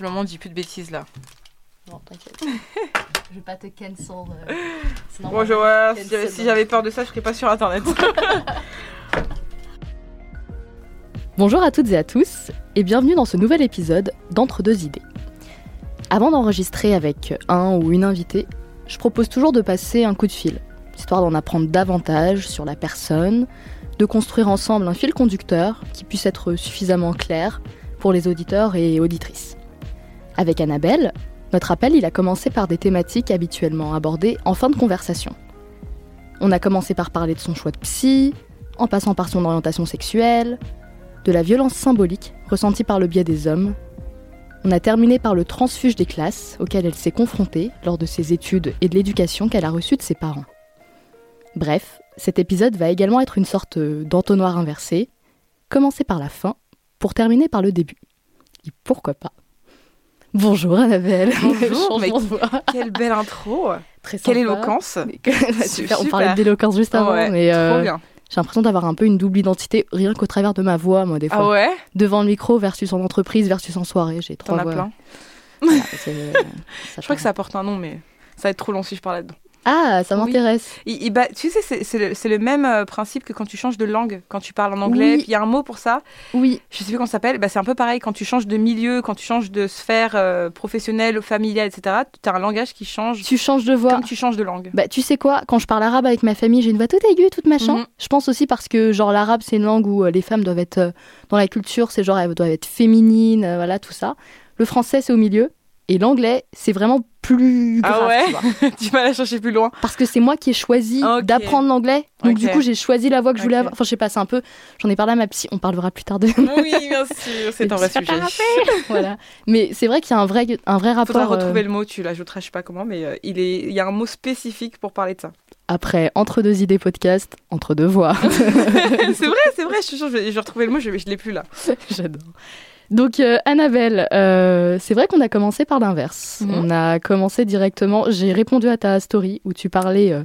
c'est le moment dit plus de bêtises là. Non, t'inquiète. je vais pas te cancel. euh, c'est Bon, normal. je vois, Quel si j'avais- si seul. j'avais peur de ça, je serais pas sur internet. Bonjour à toutes et à tous, et bienvenue dans ce nouvel épisode d'Entre deux idées. Avant d'enregistrer avec un ou une invitée, je propose toujours de passer un coup de fil, histoire d'en apprendre davantage sur la personne, de construire ensemble un fil conducteur qui puisse être suffisamment clair pour les auditeurs et auditrices. Avec Annabelle, notre appel il a commencé par des thématiques habituellement abordées en fin de conversation. On a commencé par parler de son choix de psy, en passant par son orientation sexuelle, de la violence symbolique ressentie par le biais des hommes. On a terminé par le transfuge des classes auquel elle s'est confrontée lors de ses études et de l'éducation qu'elle a reçue de ses parents. Bref, cet épisode va également être une sorte d'entonnoir inversé, commencer par la fin pour terminer par le début. Et pourquoi pas? Bonjour Annabelle Bonjour, mais-. Quelle belle intro Très Quelle sympa. éloquence Super, on parlait d'éloquence juste avant, Ouais, mais euh, Trop bien. j'ai l'impression d'avoir un peu une double identité, rien qu'au travers de ma voix, moi, des fois. Ah ouais? Devant le micro versus en entreprise versus en soirée. J'ai trois T'en as voix. plein. Voilà, c'est- Je crois que ça porte un nom, mais ça va être trop long si je parle là-dedans. Ah, ça m'intéresse. Bah, tu sais, c'est- le, le même euh, principe que quand tu changes de langue, quand tu parles en anglais, Oui. puis il y a un mot pour ça, Oui, je sais plus comment ça s'appelle, bah, c'est un peu pareil quand tu changes de milieu, quand tu changes de sphère euh, professionnelle, familiale, etc. Tu as un langage qui change tu changes de voix. comme tu changes de langue. Bah, tu sais quoi, quand je parle arabe avec ma famille, j'ai une voix toute aiguë, toute machin. Mhm. Je pense aussi parce que, genre, l'arabe, c'est une langue où euh, les femmes doivent être. euh, dans la culture, c'est genre, elles doivent être féminines, voilà, tout ça. Le français, c'est au milieu. Et l'anglais, c'est vraiment plus grave. Ah ouais? tu vas la chercher plus loin. Parce que c'est moi qui ai choisi Ok. d'apprendre l'anglais. Donc, du coup, j'ai choisi la voix que je voulais avoir. Enfin, je sais pas, c'est un peu. J'en ai parlé à ma psy, on parlera plus tard de. Oui, bien sûr, c'est un vrai sujet. voilà. Mais c'est vrai qu'il y a un vrai, un vrai rapport. Faudra euh, retrouver le mot, tu l'ajouteras, je sais pas comment, mais euh, il, est... il y a un mot spécifique pour parler de ça. Après, entre deux idées podcast, entre deux voix. c'est vrai, c'est vrai, je je vais, je vais retrouver le mot, je, je l'ai plus là. J'adore. Donc, euh, Annabelle, euh, c'est vrai qu'on a commencé par l'inverse. Mhm. On a commencé directement. J'ai répondu à ta story où tu parlais euh,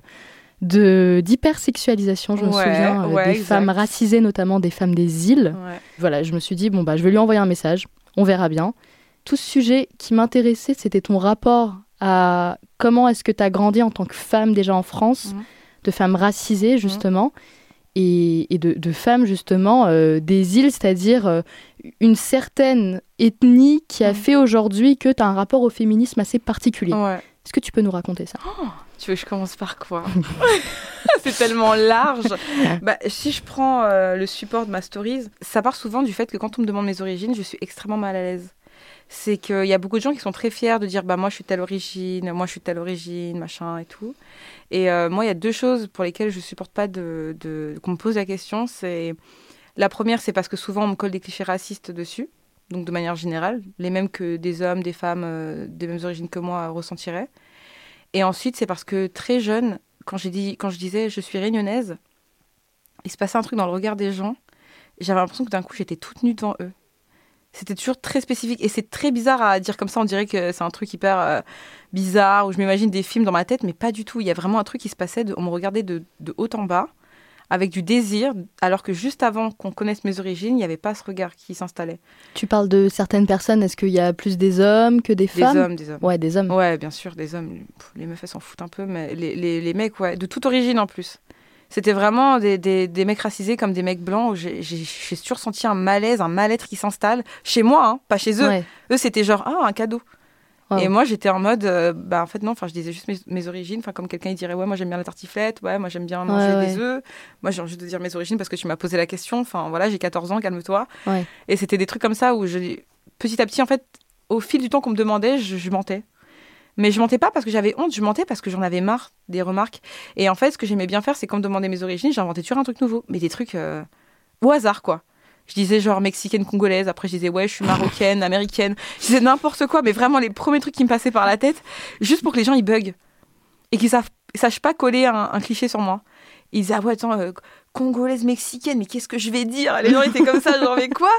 de d'hypersexualisation, je me souviens, ouais, des exact. femmes racisées, notamment des femmes des îles. Ouais. Voilà, je me suis dit, bon, bah, je vais lui envoyer un message, on verra bien. Tout ce sujet qui m'intéressait, c'était ton rapport à comment est-ce que tu as grandi en tant que femme déjà en France, Mhm. de femme racisée, justement, et, et de, de femmes, justement, euh, des îles, c'est-à-dire euh, une certaine ethnie qui a Mhm. fait aujourd'hui que tu as un rapport au féminisme assez particulier. Ouais. Est-ce que tu peux nous raconter ça? Tu veux que je commence par quoi? C'est tellement large. Bah, si je prends euh, le support de ma stories, ça part souvent du fait que quand on me demande mes origines, je suis extrêmement mal à l'aise. C'est qu'il y a beaucoup de gens qui sont très fiers de dire bah moi je suis telle origine, moi je suis telle origine, machin et tout. Et euh, moi il y a deux choses pour lesquelles je supporte pas de, qu'on me pose la question. C'est la première c'est parce que souvent on me colle des clichés racistes dessus, donc de manière générale, les mêmes que des hommes, des femmes euh, des mêmes origines que moi ressentiraient. Et ensuite, c'est parce que très jeune, quand, j'ai dit, quand je disais je suis réunionnaise, il se passait un truc dans le regard des gens. J'avais l'impression que d'un coup, j'étais toute nue devant eux. C'était toujours très spécifique. Et c'est très bizarre à dire comme ça. On dirait que c'est un truc hyper euh, bizarre, où je m'imagine des films dans ma tête, mais pas du tout. Il y a vraiment un truc qui se passait. de- on me regardait de, de haut en bas, avec du désir, alors que juste avant qu'on connaisse mes origines, il n'y avait pas ce regard qui s'installait. Tu parles de certaines personnes, est-ce qu'il y a plus des hommes que des Des femmes hommes, des hommes. Ouais, des hommes. Ouais, bien sûr, des hommes. Pff, Les meufs, elles s'en foutent un peu, mais les, les, les mecs, ouais, de toute origine en plus. C'était vraiment des, des, des mecs racisés comme des mecs blancs. où J'ai toujours senti un malaise, un mal-être qui s'installe. Chez moi, hein, pas chez eux. Ouais. Eux, c'était genre, ah, un cadeau. Wow. Et moi, j'étais en mode, euh, bah, en fait, non, enfin, je disais juste mes, mes origines. Enfin, comme quelqu'un, il dirait, ouais, moi, j'aime bien la tartiflette. Ouais, moi, j'aime bien manger Ouais, des œufs. Moi, j'ai envie de dire mes origines parce que tu m'as posé la question. Enfin, voilà, j'ai 14 ans, calme-toi. Ouais. Et c'était des trucs comme ça où je, petit à petit, en fait, au fil du temps qu'on me demandait, je, je mentais. Mais je mentais pas parce que j'avais honte, je mentais parce que j'en avais marre des remarques. Et en fait, ce que j'aimais bien faire, c'est quand me demandait mes origines, j'inventais toujours un truc nouveau. Mais des trucs euh, au hasard, quoi. Je disais genre mexicaine, congolaise. Après, je disais ouais, je suis marocaine, américaine. Je disais n'importe quoi, mais vraiment les premiers trucs qui me passaient par la tête, juste pour que les gens ils buguent et qu'ils sachent pas coller un, un cliché sur moi. Ils disaient ah ouais, attends, euh, congolaise mexicaine, mais qu'est-ce que je vais dire? Les gens étaient comme ça, genre mais quoi?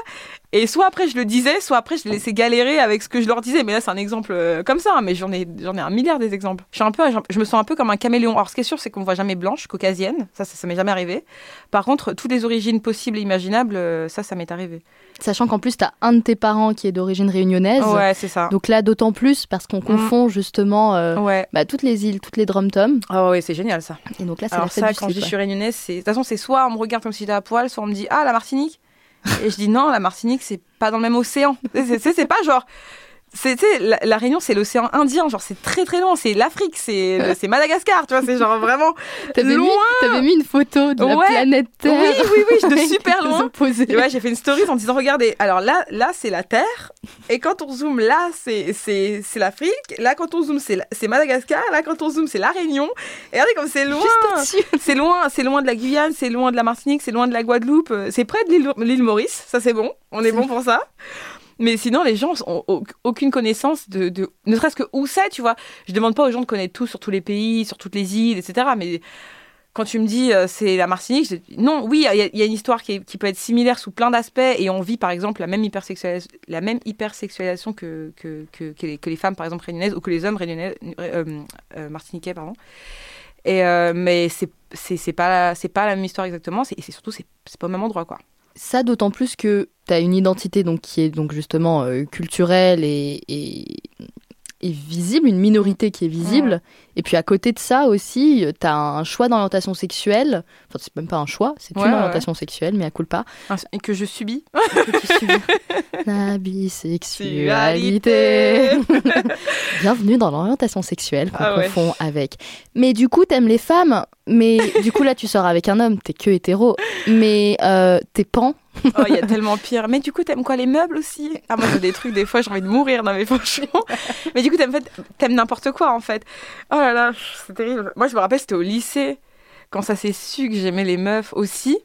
Et soit après je le disais, soit après je les laissais galérer avec ce que je leur disais. Mais là c'est un exemple euh, comme ça, hein, mais j'en ai j'en ai un milliard des exemples. Je suis un peu, je me sens un peu comme un caméléon. Alors ce qui est sûr, c'est qu'on me voit jamais blanche, caucasienne, ça ça, ça m'est jamais arrivé. Par contre, toutes les origines possibles et imaginables, euh, ça ça m'est arrivé. Sachant qu'en plus, tu as un de tes parents qui est d'origine réunionnaise. Ouais, c'est ça. Donc là, d'autant plus parce qu'on confond justement euh, Ouais. bah, toutes les îles, toutes les drum-toms. Oh ouais, c'est génial ça. Et donc là, c'est la fête ça, du quand je dis je suis réunionnaise, c'est de toute façon c'est soit on me regarde comme si j'étais à poil, soit on me dit ah la Martinique. Et je dis non, la Martinique c'est pas dans le même océan. C'est- C'est c'est pas genre. Sais, la, la Réunion c'est l'océan Indien, genre c'est très très loin, c'est l'Afrique, c'est c'est Madagascar, tu vois, c'est genre vraiment T'avais mis, loin. t'avais mis une photo de la Ouais. planète Oui, Terre. oui, oui, de super loin. ouais, j'ai fait une story en disant regardez, alors là, là c'est la Terre, et quand on zoome là, c'est c'est l'Afrique, là quand on zoome c'est la- Madagascar, là quand on zoome c'est la Réunion. Et regardez comme c'est loin. C'est loin, c'est loin de la Guyane, c'est loin de la Martinique, c'est loin de la Guadeloupe, euh, c'est près de l'île- l'île Maurice, ça c'est bon, on est bon pour ça. Mais sinon, les gens ont au- aucune connaissance de, ne serait-ce que où c'est, tu vois. Je demande pas aux gens de connaître tout sur tous les pays, sur toutes les îles, etc. Mais quand tu me dis euh, c'est la Martinique, je dis, non, oui, il y, a- une histoire qui, peut être similaire sous plein d'aspects et on vit par exemple la même hypersexualisation, que, les, femmes par exemple réunionnaises ou que les hommes réunionnais, euh, euh, martiniquais, pardon. Mais c'est c'est c'est pas la même histoire exactement. Et surtout c'est c'est pas au même endroit quoi. Ça, d'autant plus que tu as une identité donc, qui est donc justement euh, culturelle et, et, et visible, une minorité qui est visible. Et puis à côté de ça aussi, tu as un choix d'orientation sexuelle. Enfin, c'est même pas un choix, c'est Ouais, une ouais. orientation sexuelle, mais à coup pas. Et que je subis. La bisexualité. Bienvenue dans l'orientation sexuelle qu'on Ah ouais. confond avec. Mais du coup, t'aimes les femmes, mais du coup là, tu sors avec un homme, t'es que hétéro. Mais euh, t'es pan. Oh, il y a tellement pire. Mais du coup, t'aimes quoi les meubles aussi? Ah, moi, j'ai des trucs, des fois, j'ai envie de mourir. Non, mais franchement. Mais du coup, t'aimes, t'aimes n'importe quoi, en fait. Oh là là, c'est terrible. Moi, je me rappelle, c'était au lycée, quand ça s'est su que j'aimais les meufs aussi.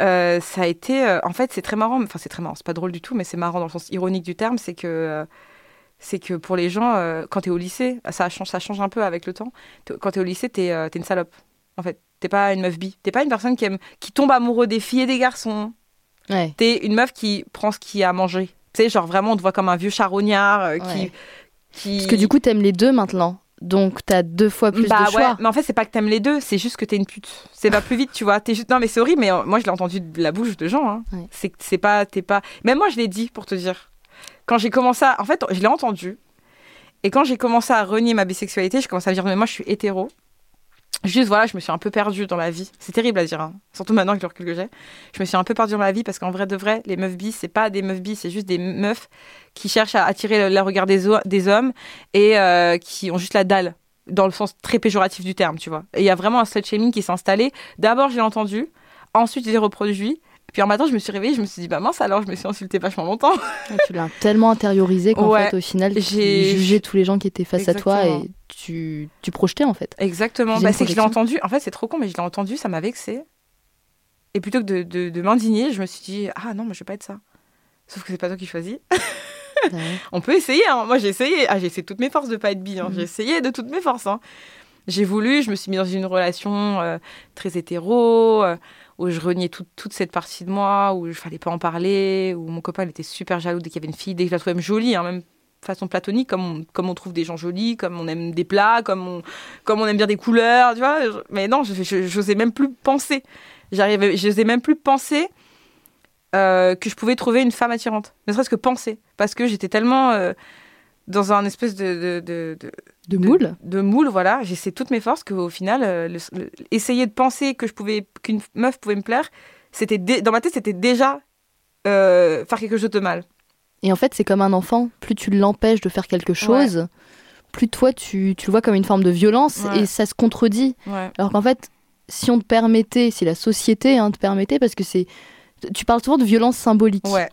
Euh, ça a été. euh, en fait, c'est très marrant. Enfin, c'est très marrant. C'est pas drôle du tout, mais c'est marrant dans le sens ironique du terme. C'est que. euh, c'est que pour les gens, quand t'es au lycée, ça change, ça change un peu avec le temps. Quand t'es au lycée, t'es t'es une salope. En fait, t'es pas une meuf bi. T'es pas une personne qui aime, qui tombe amoureux des filles et des garçons Ouais. t'es une meuf qui prend ce qu'il y a à manger. Tu sais, genre vraiment, on te voit comme un vieux charognard qui, Ouais. qui. Parce que du coup, t'aimes les deux maintenant. Donc t'as deux fois plus bah de ouais, choix. mais en fait, c'est pas que t'aimes les deux, c'est juste que t'es une pute. C'est pas plus vite, tu vois. T'es juste... Non, mais c'est horrible, mais euh, moi, je l'ai entendu de la bouche de gens. Hein. Ouais. C'est c'est pas. T'es pas. Même moi, je l'ai dit pour te dire. Quand j'ai commencé à. En fait, je l'ai entendu. Et quand j'ai commencé à renier ma bisexualité, j'ai commencé à dire, mais moi, je suis hétéro. Juste, voilà, je me suis un peu perdue dans la vie. C'est terrible à dire, hein. surtout maintenant avec le recul que j'ai. Je me suis un peu perdue dans la vie parce qu'en vrai de vrai, les meufs bis, c'est pas des meufs bis, c'est juste des meufs qui cherchent à attirer le, regard des, des hommes et euh, qui ont juste la dalle, dans le sens très péjoratif du terme, tu vois. Et il y a vraiment un slut shaming qui s'est installé. D'abord, j'ai entendu, ensuite, j'ai reproduit. Puis un matin, je me suis réveillée, je me suis dit, bah mince, alors je me suis insultée vachement longtemps. Et tu l'as tellement intériorisé qu'en Ouais. fait, au final, tu J'ai- jugeais tous les gens qui étaient face à toi et tu, tu projetais en fait. Exactement. Bah, c'est que je l'ai entendu. En fait, c'est trop con, mais je l'ai entendu, ça m'a vexé. Et plutôt que de, de, de m'indigner, je me suis dit, ah non, moi je vais pas être ça. Sauf que c'est pas toi qui choisis. Ouais. On peut essayer, hein. Moi j'ai essayé. Ah, j'ai essayé de toutes mes forces de pas être bi. hein. Mhm. J'ai essayé de toutes mes forces. hein. J'ai voulu, je me suis mis dans une relation euh, très hétéro, euh, où je reniais toute- cette partie de moi, où il fallait pas en parler, où mon copain était super jaloux dès qu'il y avait une fille, dès que je la trouvais même jolie, hein, même façon platonique, comme on, comme on trouve des gens jolis, comme on aime des plats, comme on, aime bien des couleurs, tu vois. Je- Mais non, je je- j'osais même plus penser. J'arrivais, j'osais même plus penser euh, que je pouvais trouver une femme attirante. Ne serait-ce que penser. Parce que j'étais tellement euh, dans un espèce de, de, de, de- De de- moule de moule, voilà. J'essaie toutes mes forces qu'au final, euh, le- le- essayer de penser que je pouvais, qu'une meuf pouvait me plaire, c'était dans ma tête, c'était déjà euh, faire quelque chose de mal. Et en fait, c'est comme un enfant. Plus tu l'empêches de faire quelque chose, plus toi, tu, tu le vois comme une forme de violence Ouais. et ça se contredit. Ouais. Alors qu'en fait, si on te permettait, si la société hein, te permettait, parce que c'est. Tu parles souvent de violence symbolique. Ouais.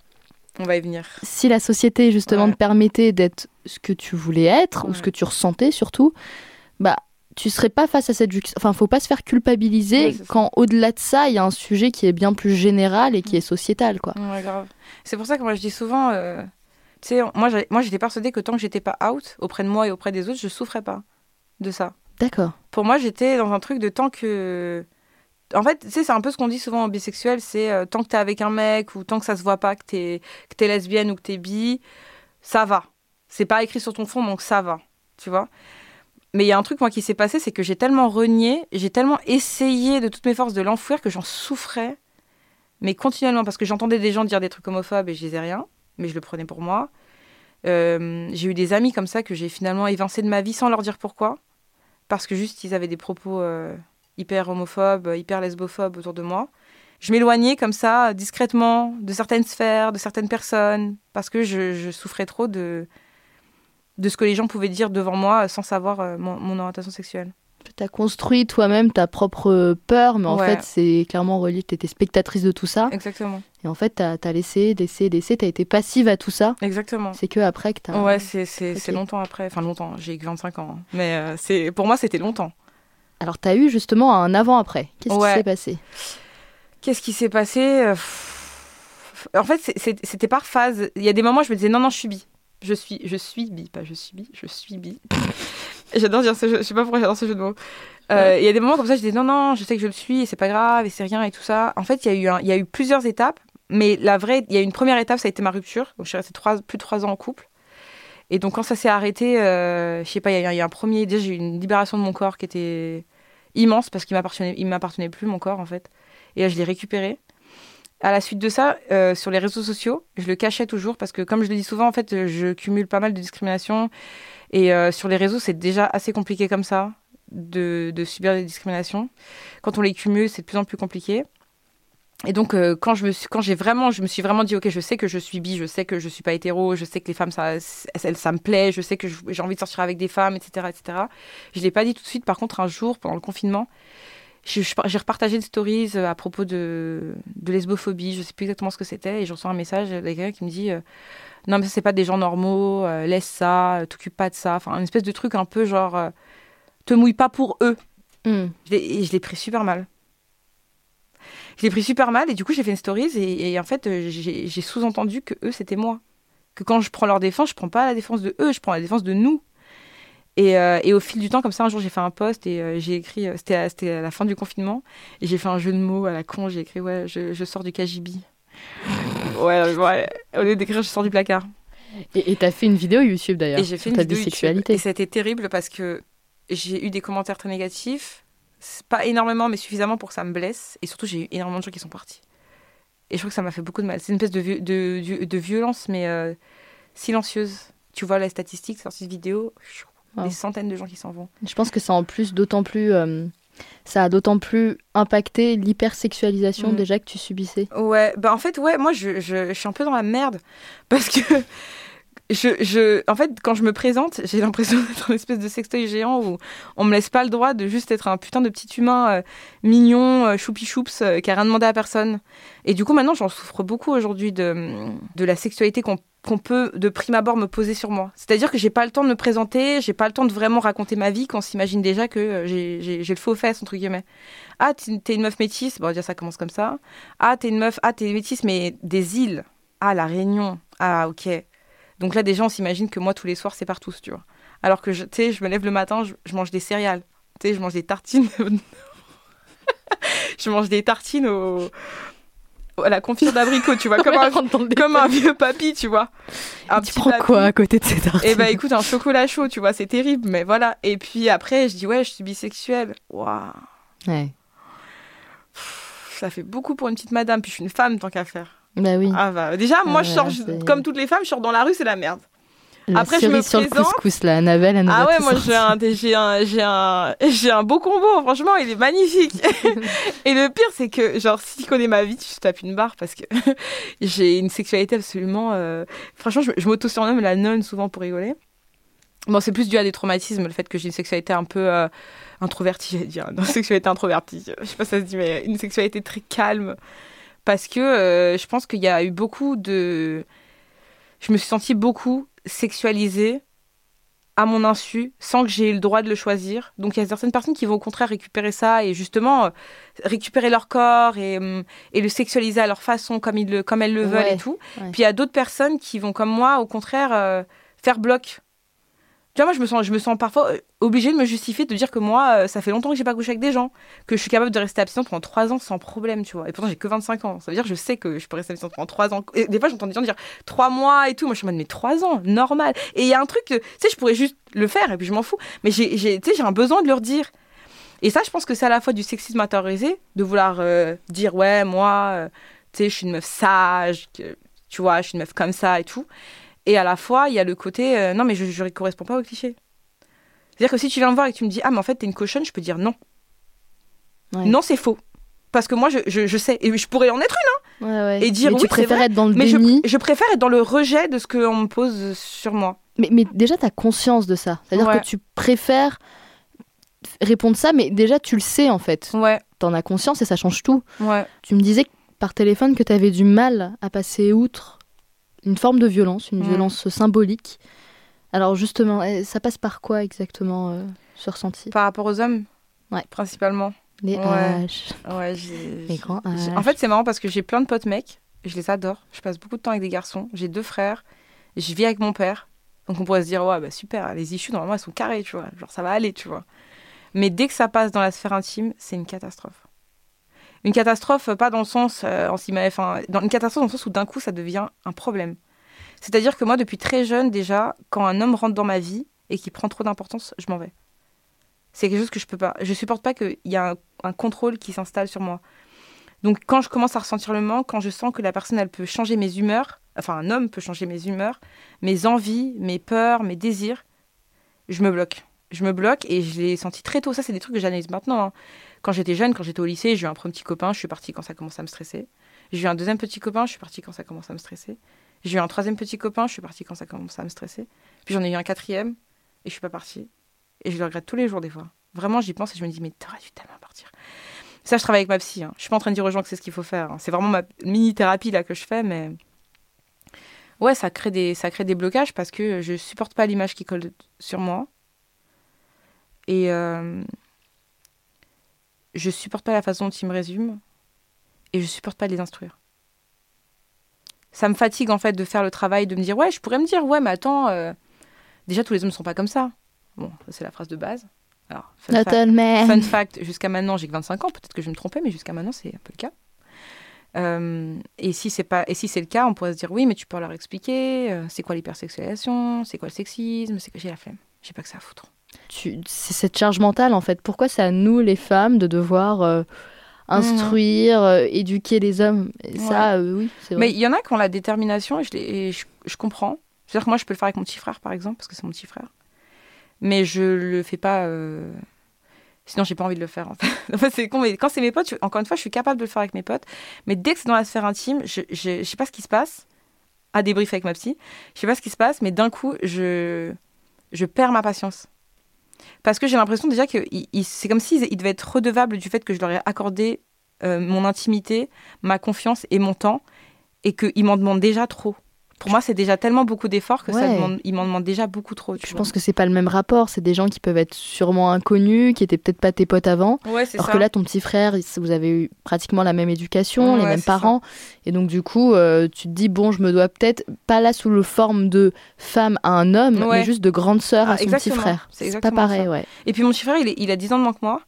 On va y venir. Si la société, justement, Ouais. te permettait d'être ce que tu voulais être, ou ce que tu ressentais surtout, bah. Tu serais pas face à cette. Enfin, faut pas se faire culpabiliser Ouais, quand au-delà de ça, il y a un sujet qui est bien plus général et qui est sociétal, quoi. C'est pour ça que moi je dis souvent, euh, tu sais, moi moi j'étais persuadée que tant que j'étais pas out auprès de moi et auprès des autres, je souffrais pas de ça. D'accord. Pour moi, j'étais dans un truc de tant que. En fait, tu sais, c'est un peu ce qu'on dit souvent en bisexuel, c'est euh, tant que t'es avec un mec ou tant que ça se voit pas que t'es lesbienne ou que t'es bi, ça va. C'est pas écrit sur ton fond, donc ça va, tu vois. Mais il y a un truc moi qui s'est passé, c'est que j'ai tellement renié, j'ai tellement essayé de toutes mes forces de l'enfouir que j'en souffrais, mais continuellement parce que j'entendais des gens dire des trucs homophobes et je disais rien, mais je le prenais pour moi. J'ai eu des amis comme ça que j'ai finalement évincé de ma vie sans leur dire pourquoi, parce que juste ils avaient des propos euh, hyper homophobes, hyper lesbophobes autour de moi. Je m'éloignais comme ça, discrètement, de certaines sphères, de certaines personnes, parce que je, je souffrais trop de, de ce que les gens pouvaient dire devant moi sans savoir euh, mon, mon orientation sexuelle. Tu as construit toi-même ta propre peur, mais en Ouais. fait, c'est clairement relié. Tu étais spectatrice de tout ça. Exactement. Et en fait, tu as, laissé, laissé, laissé. Tu as été passive à tout ça. Exactement. C'est que après que tu as. Ouais, c'est longtemps après. Enfin, longtemps, j'ai que 25 ans. hein. Mais euh, c'est pour moi, c'était longtemps. Alors, tu as eu justement un avant-après. Qu'est-ce Ouais. qui s'est passé? Qu'est-ce qui s'est passé Euh, En fait, c'était par phase. Il y a des moments où je me disais non, non, je suis bi. Je suis, je suis bi, pas je suis bi, je suis bi. j'adore dire ce jeu, je sais pas pourquoi j'adore ce jeu de mots. Euh, Il y a des moments comme ça, je dis non, non, je sais que je le suis et c'est pas grave et c'est rien et tout ça. En fait, il y, a eu un- y a eu plusieurs étapes, mais la vraie, il y a eu une première étape, ça a été ma rupture. Donc, je suis restée trois, plus de trois ans en couple. Et donc, quand ça s'est arrêté, euh, je sais pas, il y, a- un premier. J'ai eu une libération de mon corps qui était immense parce qu'il m'appartenait, il m'appartenait plus, mon corps, en fait. Et là, je l'ai récupéré. À la suite de ça, euh, sur les réseaux sociaux, je le cachais toujours parce que, comme je le dis souvent, en fait, je cumule pas mal de discrimination. Et euh, sur les réseaux, c'est déjà assez compliqué comme ça de, de subir des discriminations. Quand on les cumule, c'est de plus en plus compliqué. Et donc, euh, quand je me suis, quand j'ai vraiment, je me suis vraiment dit, ok, je sais que je suis bi, je sais que je suis pas hétéro, je sais que les femmes, ça, ça, ça me plaît, je sais que j'ai envie de sortir avec des femmes, etc., etc. Je l'ai pas dit tout de suite. Par contre, un jour, pendant le confinement, j'ai repartagé des stories euh, à propos de, de lesbophobie, je sais plus exactement ce que c'était, et je reçois un message de quelqu'un qui me dit euh, Non, mais ça, c'est pas des gens normaux, euh, laisse ça, t'occupe pas de ça. Enfin, une espèce de truc un peu genre Te mouille pas pour eux. Hmm. Et je l'ai pris super mal. Je l'ai pris super mal, et du coup, j'ai fait une stories, et, et en fait, euh, j'ai sous-entendu que eux, c'était moi. Que quand je prends leur défense, je prends pas la défense de eux, je prends la défense de nous. Et, euh, et au fil du temps, comme ça, un jour, j'ai fait un post et euh, j'ai écrit, c'était à, à la fin du confinement, et j'ai fait un jeu de mots à la con, j'ai écrit, ouais, je, je sors du KGB. ouais, ouais, au lieu d'écrire, je sors du placard. Et tu as fait une vidéo YouTube d'ailleurs. Et j'ai fait une vidéo YouTube. bisexualité. Et c'était terrible parce que j'ai eu des commentaires très négatifs, pas énormément, mais suffisamment pour que ça me blesse, et surtout, j'ai eu énormément de gens qui sont partis. Et je trouve que ça m'a fait beaucoup de mal. C'est une espèce de, de, de, de violence, mais euh, silencieuse. Tu vois la statistique sur cette vidéo, Wow. des centaines de gens qui s'en vont. Je pense que ça en plus d'autant plus euh, ça a d'autant plus impacté l'hypersexualisation Mm. déjà que tu subissais. Ouais, bah en fait, ouais, moi je, je, je suis un peu dans la merde parce que je, en fait, quand je me présente, j'ai l'impression d'être une espèce de sextoy géant où on me laisse pas le droit de juste être un putain de petit humain euh, mignon, euh, choupi choups, euh, qui a rien demandé à personne. Et du coup, maintenant, j'en souffre beaucoup aujourd'hui de, de la sexualité qu'on qu'on peut de prime abord me poser sur moi. C'est-à-dire que j'ai pas le temps de me présenter, j'ai pas le temps de vraiment raconter ma vie, qu'on s'imagine déjà que euh, j'ai le faux fesse, entre guillemets. Ah, t'es une meuf métisse, bon, déjà ça commence comme ça. Ah, t'es une meuf, ah, t'es métisse, mais des îles. Ah, la Réunion. Ah, ok. Donc là, déjà, on s'imagine que moi, tous les soirs, c'est partout, tu vois. Alors que, je- tu sais, je me lève le matin, je, je mange des céréales. Tu sais, je mange des tartines. je mange des tartines au, à la confiture d'abricot, tu vois, comme un, comme un vieux papy, tu vois. Un tu petit prends papy. quoi à côté de cette tartine Eh ben écoute, un chocolat chaud, tu vois, c'est terrible, mais voilà. Et puis après, je dis, ouais, je suis bisexuelle. Waouh, Ouais. ça fait beaucoup pour une petite madame, puis je suis une femme, tant qu'à faire. Bah oui. Ah bah, déjà, moi, Ah, je sors, voilà, je- c'est- comme toutes les femmes, je sors dans la rue, c'est la merde. La après, je me sur le présente. couscous, la Annabelle, elle Ah ouais, moi, j'ai un, j'ai un, j'ai un, j'ai un beau combo, franchement, il est magnifique. Et le pire, c'est que, genre, si tu connais ma vie, tu tapes une barre parce que j'ai une sexualité absolument. euh, Franchement, je, je m'auto-surnomme la nonne souvent pour rigoler. Bon, c'est plus dû à des traumatismes, le fait que j'ai une sexualité un peu euh, introvertie, j'allais dire. Une sexualité introvertie, je sais pas si ça se dit, mais une sexualité très calme. Parce que euh, je pense qu'il y a eu beaucoup de. Je me suis sentie beaucoup sexualisée à mon insu, sans que j'ai eu le droit de le choisir. Donc il y a certaines personnes qui vont au contraire récupérer ça et justement euh, récupérer leur corps et, hum, et le sexualiser à leur façon, comme, ils le, comme elles le veulent Ouais, et tout. ouais. Puis il y a d'autres personnes qui vont, comme moi, au contraire, euh, faire bloc. Tu vois, moi, je me sens, je me sens parfois euh, obligée de me justifier, de dire que moi, euh, ça fait longtemps que j'ai pas couché avec des gens, que je suis capable de rester abstinente pendant 3 ans sans problème, tu vois. Et pourtant, j'ai que 25 ans. Ça veut dire que je sais que je peux rester abstinente pendant 3 ans. Des fois, j'entends des gens dire 3 mois et tout. Moi, je suis en mode, mais 3 ans, normal. Et il y a un truc, tu sais, je pourrais juste le faire et puis je m'en fous. Mais tu sais, j'ai un besoin de leur dire. Et ça, je pense que c'est à la fois du sexisme intériorisé, de vouloir euh, dire, ouais, moi, tu sais, je suis une meuf sage, tu vois, je suis une meuf comme ça et tout. Et à la fois, il y a le côté, euh, non, mais je ne correspond pas au cliché. C'est-à-dire que si tu viens me voir et que tu me dis, ah, mais en fait, t'es une cochonne, je peux dire non. Ouais. Non, c'est faux. Parce que moi, je, je, je sais, et je pourrais en être Ouais, ouais. Et dire mais oui, tu préfères vrai, être dans le une, mais je, déni. je préfère être dans le rejet de ce qu'on me pose sur moi. Mais, mais déjà, tu as conscience de ça. C'est-à-dire que tu préfères répondre ça, mais déjà, tu le sais en fait. Ouais, T'en as conscience et ça change tout. Tu me disais par téléphone que tu avais du mal à passer outre une forme de violence, une Mm. violence symbolique. Alors justement, eh, ça passe par quoi exactement euh, ce ressenti? Par rapport aux hommes, Ouais. principalement. Les Ouais. les grands. En fait, c'est marrant parce que j'ai plein de potes mecs, je les adore. Je passe beaucoup de temps avec des garçons. J'ai deux frères, je vis avec mon père. Donc on pourrait se dire, ouais, bah super, les issues, normalement, elles sont carrées, tu vois. Genre, ça va aller, tu vois. Mais dès que ça passe dans la sphère intime, c'est une catastrophe. Une catastrophe, euh, pas dans le sens, euh, enfin, dans une catastrophe dans le sens où d'un coup, ça devient un problème. C'est-à-dire que moi, depuis très jeune, déjà, quand un homme rentre dans ma vie et qui prend trop d'importance, je m'en vais. C'est quelque chose que je peux pas. Je supporte pas qu'il y a un, un contrôle qui s'installe sur moi. Donc, quand je commence à ressentir le manque, quand je sens que la personne, elle peut changer mes humeurs, enfin, un homme peut changer mes humeurs, mes envies, mes peurs, mes désirs, je me bloque. Je me bloque et je l'ai senti très tôt. Ça, c'est des trucs que j'analyse maintenant. hein. Quand j'étais jeune, quand j'étais au lycée, j'ai eu un premier petit copain, je suis partie quand ça commence à me stresser. J'ai eu un deuxième petit copain, je suis partie quand ça commence à me stresser. J'ai eu un troisième petit copain, je suis partie quand ça commence à me stresser. Puis j'en ai eu un quatrième et je suis pas partie. Et je le regrette tous les jours des fois. Vraiment, j'y pense et je me dis, mais t'aurais dû tellement partir. Ça, je travaille avec ma psy. Hein. Je suis pas en train de dire aux gens que c'est ce qu'il faut faire. hein. C'est vraiment ma mini-thérapie là que je fais, mais ouais, ça crée des, ça crée des blocages parce que je supporte pas l'image qui colle sur moi. Et euh, je supporte pas la façon dont ils me résument. Et je supporte pas de les instruire. Ça me fatigue en fait de faire le travail, de me dire ouais, je pourrais me dire ouais, mais attends, euh, déjà tous les hommes ne sont pas comme ça. Bon, ça, c'est la phrase de base. Alors, fun fact- Little man. Fun fact, jusqu'à maintenant, j'ai que 25 ans, peut-être que je vais me tromper, mais jusqu'à maintenant, c'est un peu le cas. Euh, et si c'est pas, et si c'est le cas, on pourrait se dire oui, mais tu peux leur expliquer, euh, c'est quoi l'hypersexualisation, c'est quoi le sexisme, c'est que j'ai la flemme, j'ai pas que ça à foutre. Tu- C'est cette charge mentale en fait. Pourquoi c'est à nous les femmes de devoir euh, instruire, euh, éduquer les hommes? Et Ça, euh, oui, c'est Mais vrai. il y en a qui ont la détermination et je, et je, je comprends. C'est-à-dire que moi, je peux le faire avec mon petit frère, par exemple, parce que c'est mon petit frère. Mais je le fais pas. Sinon, j'ai pas envie de le faire. En fait, c'est con, mais quand c'est mes potes, je- encore une fois, je suis capable de le faire avec mes potes. Mais dès que c'est dans la sphère intime, je, je, je sais pas ce qui se passe. À débrief avec ma psy, je sais pas ce qui se passe, mais d'un coup, je, je perds ma patience. Parce que j'ai l'impression déjà que c'est comme s'ils ils devaient être redevables du fait que je leur ai accordé euh, mon intimité, ma confiance et mon temps, et qu'ils m'en demandent déjà trop. Pour moi, c'est déjà tellement beaucoup d'efforts que ça demande, ils m'en demandent déjà beaucoup trop. Je vois. pense que c'est pas le même rapport. C'est des gens qui peuvent être sûrement inconnus, qui étaient peut-être pas tes potes avant. Ouais, Alors ça. que là, ton petit frère, il- vous avez eu pratiquement la même éducation, les mêmes ça. parents. Et donc, du coup, euh, tu te dis, bon, je me dois peut-être, pas là sous le forme de femme à un homme, mais juste de grande sœur Ah, à son exactement. petit frère. C'est pas pareil, ça. ouais. Et puis mon petit frère, il, est- il a 10 ans de moins que moi.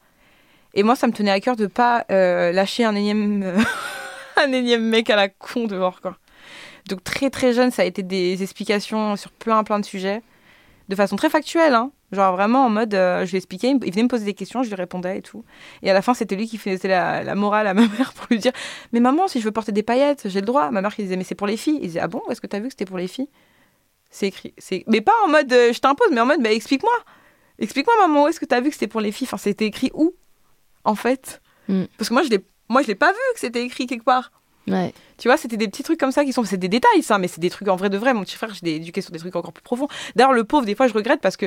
Et moi, ça me tenait à cœur de pas euh, lâcher un énième, un énième mec à la con dehors, quoi. Donc très très jeune, ça a été des explications sur plein plein de sujets, de façon très factuelle, hein. Genre vraiment en mode, euh, je lui expliquais, il venait me poser des questions, je lui répondais et tout. Et à la fin, c'était lui qui faisait la, la morale à ma mère pour lui dire, mais maman, si je veux porter des paillettes, j'ai le droit. Ma mère qui disait, mais c'est pour les filles. Il disait, ah bon, est-ce que t'as vu que c'était pour les filles? C'est écrit, c'est, mais pas en mode, euh, je t'impose, mais en mode, bah, explique-moi. Explique-moi, maman, où est-ce que t'as vu que c'était pour les filles? Enfin, c'était écrit où, en fait? Mm. Parce que moi, je l'ai, moi, je l'ai pas vu que c'était écrit quelque part. Ouais. Tu vois, c'était des petits trucs comme ça qui sont. C'est des détails, ça, mais c'est des trucs en vrai de vrai. Mon petit frère, je l'ai éduqué sur des trucs encore plus profonds. D'ailleurs, le pauvre, des fois, je regrette parce que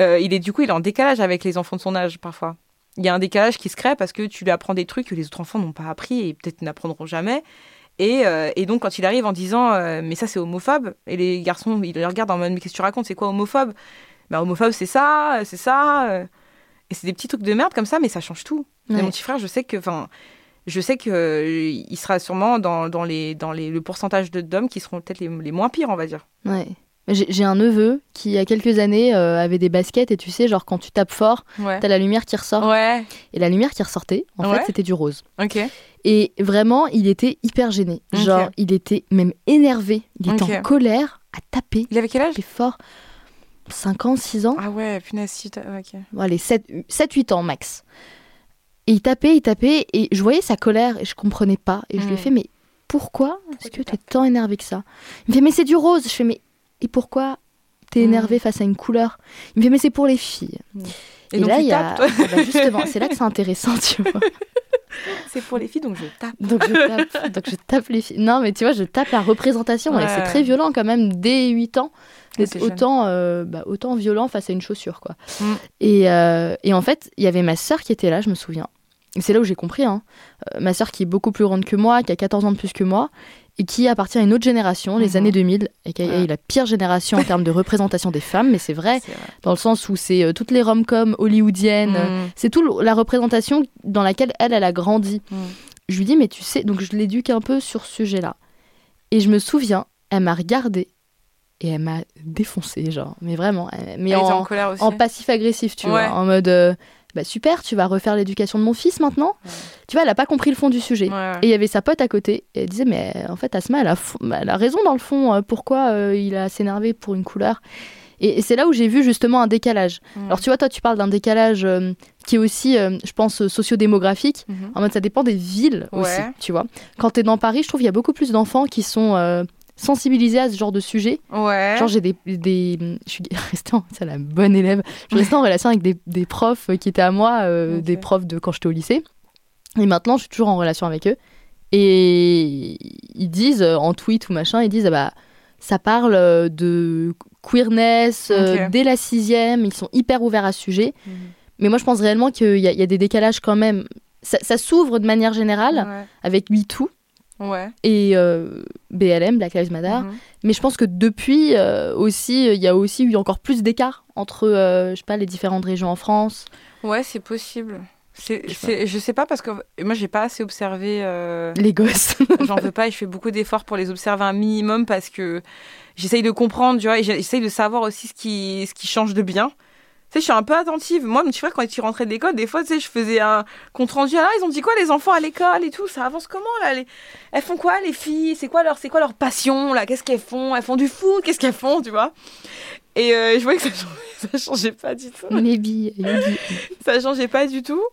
euh, il est du coup, il est en décalage avec les enfants de son âge, parfois. Il y a un décalage qui se crée parce que tu lui apprends des trucs que les autres enfants n'ont pas appris et peut-être n'apprendront jamais. Et, euh, et donc, quand il arrive en disant euh, Mais ça, c'est homophobe, et les garçons, ils le regardent en mode Mais qu'est-ce que tu racontes C'est quoi homophobe? Ben, homophobe, c'est ça, c'est ça. Et c'est des petits trucs de merde comme ça, mais ça change tout. Mais Ouais. mon petit frère, je sais que. Enfin, je sais que euh, il sera sûrement dans, dans, les, dans les, le pourcentage de- d'hommes qui seront peut-être les, les moins pires, on va dire. Ouais. J'ai un neveu qui, il y a quelques années, euh, avait des baskets et tu sais, genre quand tu tapes fort, Ouais. t'as la lumière qui ressort. Ouais. Et la lumière qui ressortait, en Ouais. fait, c'était du rose. Ok. Et vraiment, il était hyper gêné. Ok. Genre, il était même énervé. Il était en colère à taper. Il avait quel âge? Taper fort. 5 ans, 6 ans. Ah ouais, punaise, si ok. Bon, allez, 7-8 ans max. Et il tapait, il tapait, et je voyais sa colère, et je comprenais pas. Et je lui ai Mm. fait, mais pourquoi est-ce tu que t'es tant énervé que ça? Il me fait, mais c'est du rose. Je fais, mais et pourquoi t'es Mm. énervé face à une couleur? Il me fait, mais c'est pour les filles. Et, donc là, tu il y a. tapes, Ah bah, justement, c'est là que c'est intéressant, tu vois. C'est pour les filles, donc je tape. Donc je tape, donc je tape les filles. Non, mais tu vois, je tape la représentation, et c'est très violent quand même, dès 8 ans, d'être autant, euh, bah, autant violent face à une chaussure, quoi. Mm. Et, euh, et en fait, il y avait ma sœur qui était là, je me souviens. C'est là où j'ai compris, hein. Euh, ma sœur qui est beaucoup plus grande que moi, qui a 14 ans de plus que moi, et qui appartient à une autre génération, les Mhm. années 2000, et qui est la pire génération en termes de représentation des femmes, mais c'est vrai, dans le sens où c'est euh, toutes les rom-coms hollywoodiennes, euh, Mm. c'est tout la représentation dans laquelle elle, elle a grandi. Mm. Je lui dis, mais tu sais, donc je l'éduque un peu sur ce sujet-là. Et je me souviens, elle m'a regardé et elle m'a défoncé, genre, mais vraiment, elle- mais Elle en en, colère aussi. en passif-agressif, tu Ouais. vois, en mode, euh, bah super, tu vas refaire l'éducation de mon fils maintenant. Ouais. Tu vois, elle a pas compris le fond du sujet. Ouais. Et il y avait sa pote à côté, et elle disait, mais euh, en fait, Asma, elle a, fo- elle a raison dans le fond, euh, pourquoi euh, il a s'énervé pour une couleur? Et, et c'est là où j'ai vu justement un décalage. Mm. Alors tu vois, toi, tu parles d'un décalage euh, qui est aussi, euh, je pense, sociodémographique. Mhm. En mode, ça dépend des villes aussi, tu vois. Quand t'es dans Paris, je trouve qu'il y a beaucoup plus d'enfants qui sont sensibilisés à ce genre de sujet. Ouais. Genre, j'ai des, des. Je suis restée en. C'est la bonne élève. Je suis restée en relation avec des, des profs qui étaient à moi, euh, des profs de quand j'étais au lycée. Et maintenant, je suis toujours en relation avec eux. Et ils disent, euh, en tweet ou machin, ils disent, ah bah, ça parle euh, de queerness dès la sixième. Ils sont hyper ouverts à ce sujet. Mhm. Mais moi, je pense réellement qu'il y, y a des décalages quand même. Ça, ça s'ouvre de manière générale Ouais. avec MeToo Ouais. et euh, BLM, Black Lives Matter. Mhm. Mais je pense que depuis euh, aussi, il y a aussi eu encore plus d'écart entre, euh, je sais pas, les différentes régions en France. Ouais, c'est possible. C'est, Je sais c'est- je sais pas parce que moi j'ai pas assez observé. Les gosses. J'en veux pas et je fais beaucoup d'efforts pour les observer un minimum parce que j'essaye de comprendre, tu vois, et j'essaye de savoir aussi ce qui, ce qui change de bien. Tu sais, je suis un peu attentive. Moi, mon petit frère, quand il rentrait de l'école, des fois, tu sais, je faisais un compte rendu. Ah, ils ont dit quoi les enfants à l'école et tout? Ça avance comment là les... Elles font quoi les filles? C'est quoi leur, c'est quoi leur passion là? Qu'est-ce qu'elles font? Elles font du foot? Qu'est-ce qu'elles font Tu vois? Et euh, je voyais que ça changeait, ça changeait pas du tout Maybe, maybe. ça changeait pas du tout.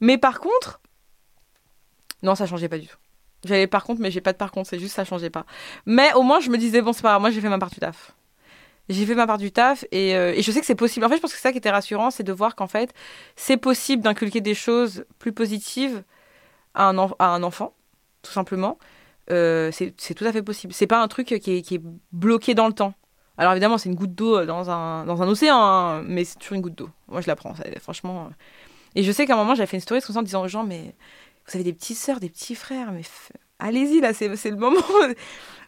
Mais par contre, non, ça changeait pas du tout. J'avais par contre, mais j'ai pas de par contre, c'est juste ça changeait pas. Mais au moins, je me disais, bon, c'est pas grave, moi j'ai fait ma part du taf. J'ai fait ma part du taf et, euh, et je sais que c'est possible. En fait, je pense que c'est ça qui était rassurant, c'est de voir qu'en fait, c'est possible d'inculquer des choses plus positives à un, enfant, tout simplement. Euh, c'est tout à fait possible. C'est pas un truc qui est, bloqué dans le temps. Alors évidemment, c'est une goutte d'eau dans un, dans un océan, hein, mais c'est toujours une goutte d'eau. Moi, je la prends, franchement. Et je sais qu'à un moment, j'avais fait une story comme ça en disant aux gens, mais vous avez des petites sœurs, des petits frères, mais allez-y, là, c'est le moment.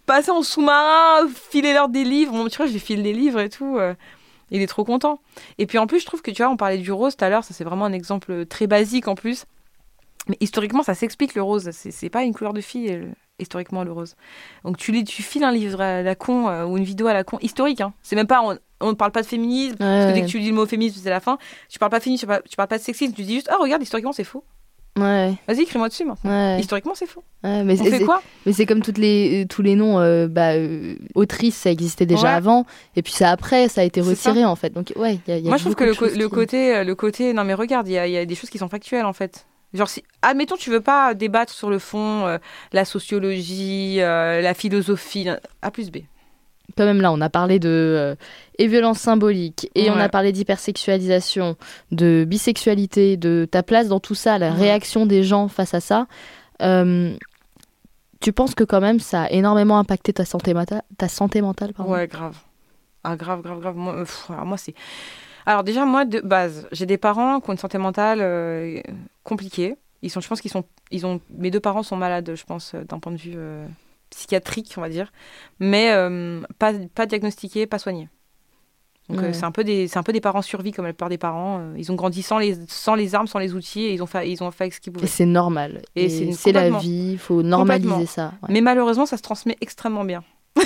Passez en sous-marin, filez-leur des livres. Bon, tu vois, je lui file des livres et tout. euh, il est trop content. Et puis en plus, je trouve que, tu vois, on parlait du rose tout à l'heure, ça c'est vraiment un exemple très basique en plus. Mais historiquement, ça s'explique le rose. C'est pas une couleur de fille, euh, historiquement, le rose. Donc tu, lis- tu files un livre à la con euh, ou une vidéo à la con, historique. Hein. C'est même pas. On ne parle pas de féminisme. Parce que dès que tu dis le mot féminisme, c'est la fin. Tu parles pas féminisme, tu parles, tu parles pas de sexisme, tu dis juste, ah, regarde, historiquement, c'est faux. Ouais, Vas-y, écris-moi dessus maintenant. ouais, Historiquement, c'est faux. ouais, mais On c'est fait quoi mais c'est comme toutes les, tous les noms, euh, bah, euh, autrice, ça existait déjà avant, et puis ça après, ça a été retiré en fait. Donc ouais, il y a, il y a Moi, je trouve que le, de co- choses le qui- côté, euh, le côté, non mais regarde, il y a, y a des choses qui sont factuelles en fait. Genre, si, admettons, tu veux pas débattre sur le fond, euh, la sociologie, euh, la philosophie, A plus B. quand même là, on a parlé de euh, et violence symbolique, et on a parlé d'hypersexualisation, de bisexualité, de ta place dans tout ça, la Ouais. réaction des gens face à ça. Euh, tu penses que quand même ça a énormément impacté ta santé, ta santé mentale pardon? Ouais, grave. Ah, grave, grave, grave. Moi, euh, pff, alors moi, c'est. Alors, déjà, moi, de base, j'ai des parents qui ont une santé mentale euh, compliquée. Ils sont, je pense qu'ils sont. Ils ont, mes deux parents sont malades, je pense, d'un point de vue euh, psychiatrique, on va dire. Mais euh, pas, pas diagnostiqués, pas soignés. Donc, euh, Ouais. c'est un, peu des- c'est un peu des parents survie, comme la plupart des parents. Euh, Ils ont grandi sans les, sans les armes, sans les outils, et ils ont fait, ils ont fait avec ce qu'ils Et pouvaient. c'est normal. Et Et c'est la vie, il faut normaliser ça. ouais. Mais malheureusement, ça se transmet extrêmement bien.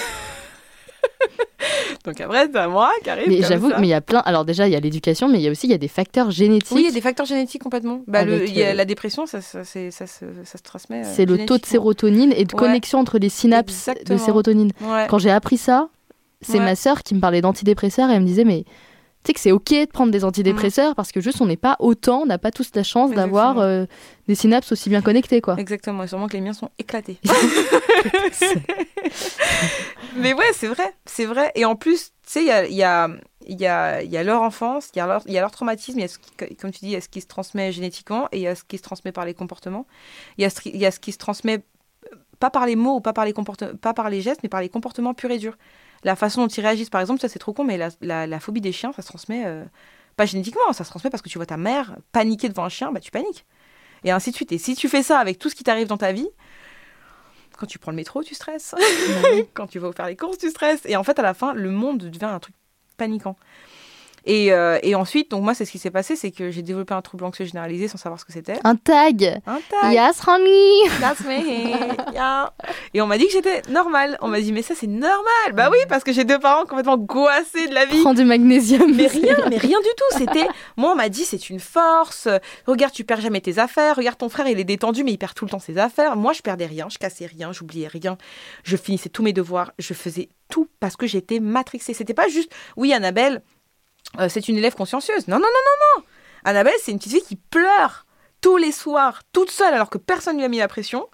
Donc après, c'est à moi qui arrive. Mais j'avoue, mais il y a plein. Alors déjà, il y a l'éducation, mais il y a aussi il y a des facteurs génétiques. Oui, il y a des facteurs génétiques complètement. Bah, le- y a euh, la dépression, ça, ça, c'est- ça, se- ça se transmet. euh, C'est le taux de sérotonine et de Ouais. connexion entre les synapses Exactement. de sérotonine. Ouais. Quand j'ai appris ça, c'est Ouais. ma sœur qui me parlait d'antidépresseurs et elle me disait mais sais que c'est ok de prendre des antidépresseurs parce que juste on n'est pas autant, on n'a pas tous la chance d'avoir euh, des synapses aussi bien connectées quoi. Exactement, et sûrement que les miens sont éclatés. Mais ouais, c'est vrai, c'est vrai. Et en plus, tu sais, il y a, il y, a, il y, a, y a leur enfance, il y a leur, il y a leur traumatisme, il y a ce qui, comme tu dis, il y a ce qui se transmet génétiquement et il y a ce qui se transmet par les comportements. Il y a ce, y a ce qui se transmet euh, pas par les mots ou pas par les, pas par les gestes, mais par les comportements purs et durs. La façon dont ils réagissent, par exemple, ça c'est trop con, mais la, la, la phobie des chiens, ça se transmet euh, pas génétiquement, ça se transmet parce que tu vois ta mère paniquer devant un chien, bah tu paniques. Et ainsi de suite. Et si tu fais ça avec tout ce qui t'arrive dans ta vie, quand tu prends le métro, tu stresses. quand tu vas faire les courses, tu stresses. Et en fait, à la fin, le monde devient un truc paniquant. Et, euh, et ensuite, donc moi, c'est ce qui s'est passé, c'est que j'ai développé un trouble anxieux généralisé sans savoir ce que c'était. Un tag. Un tag. Yes, honey. That's me. Yeah. Et on m'a dit que j'étais normale. On m'a dit, mais ça, c'est normal. Bah oui, parce que j'ai deux parents complètement goassés de la vie. Prends du magnésium. Mais rien, mais rien du tout. C'était, moi, on m'a dit, c'est une force. Regarde, tu perds jamais tes affaires. Regarde, ton frère, il est détendu, mais il perd tout le temps ses affaires. Moi, je perdais rien, je cassais rien, j'oubliais rien. Je finissais tous mes devoirs. Je faisais tout parce que j'étais matrixée. C'était pas juste, oui, Annabelle, euh, c'est une élève consciencieuse. Non, non, non, non, non. Annabelle, c'est une petite fille qui pleure tous les soirs, toute seule, alors que personne lui a mis la pression,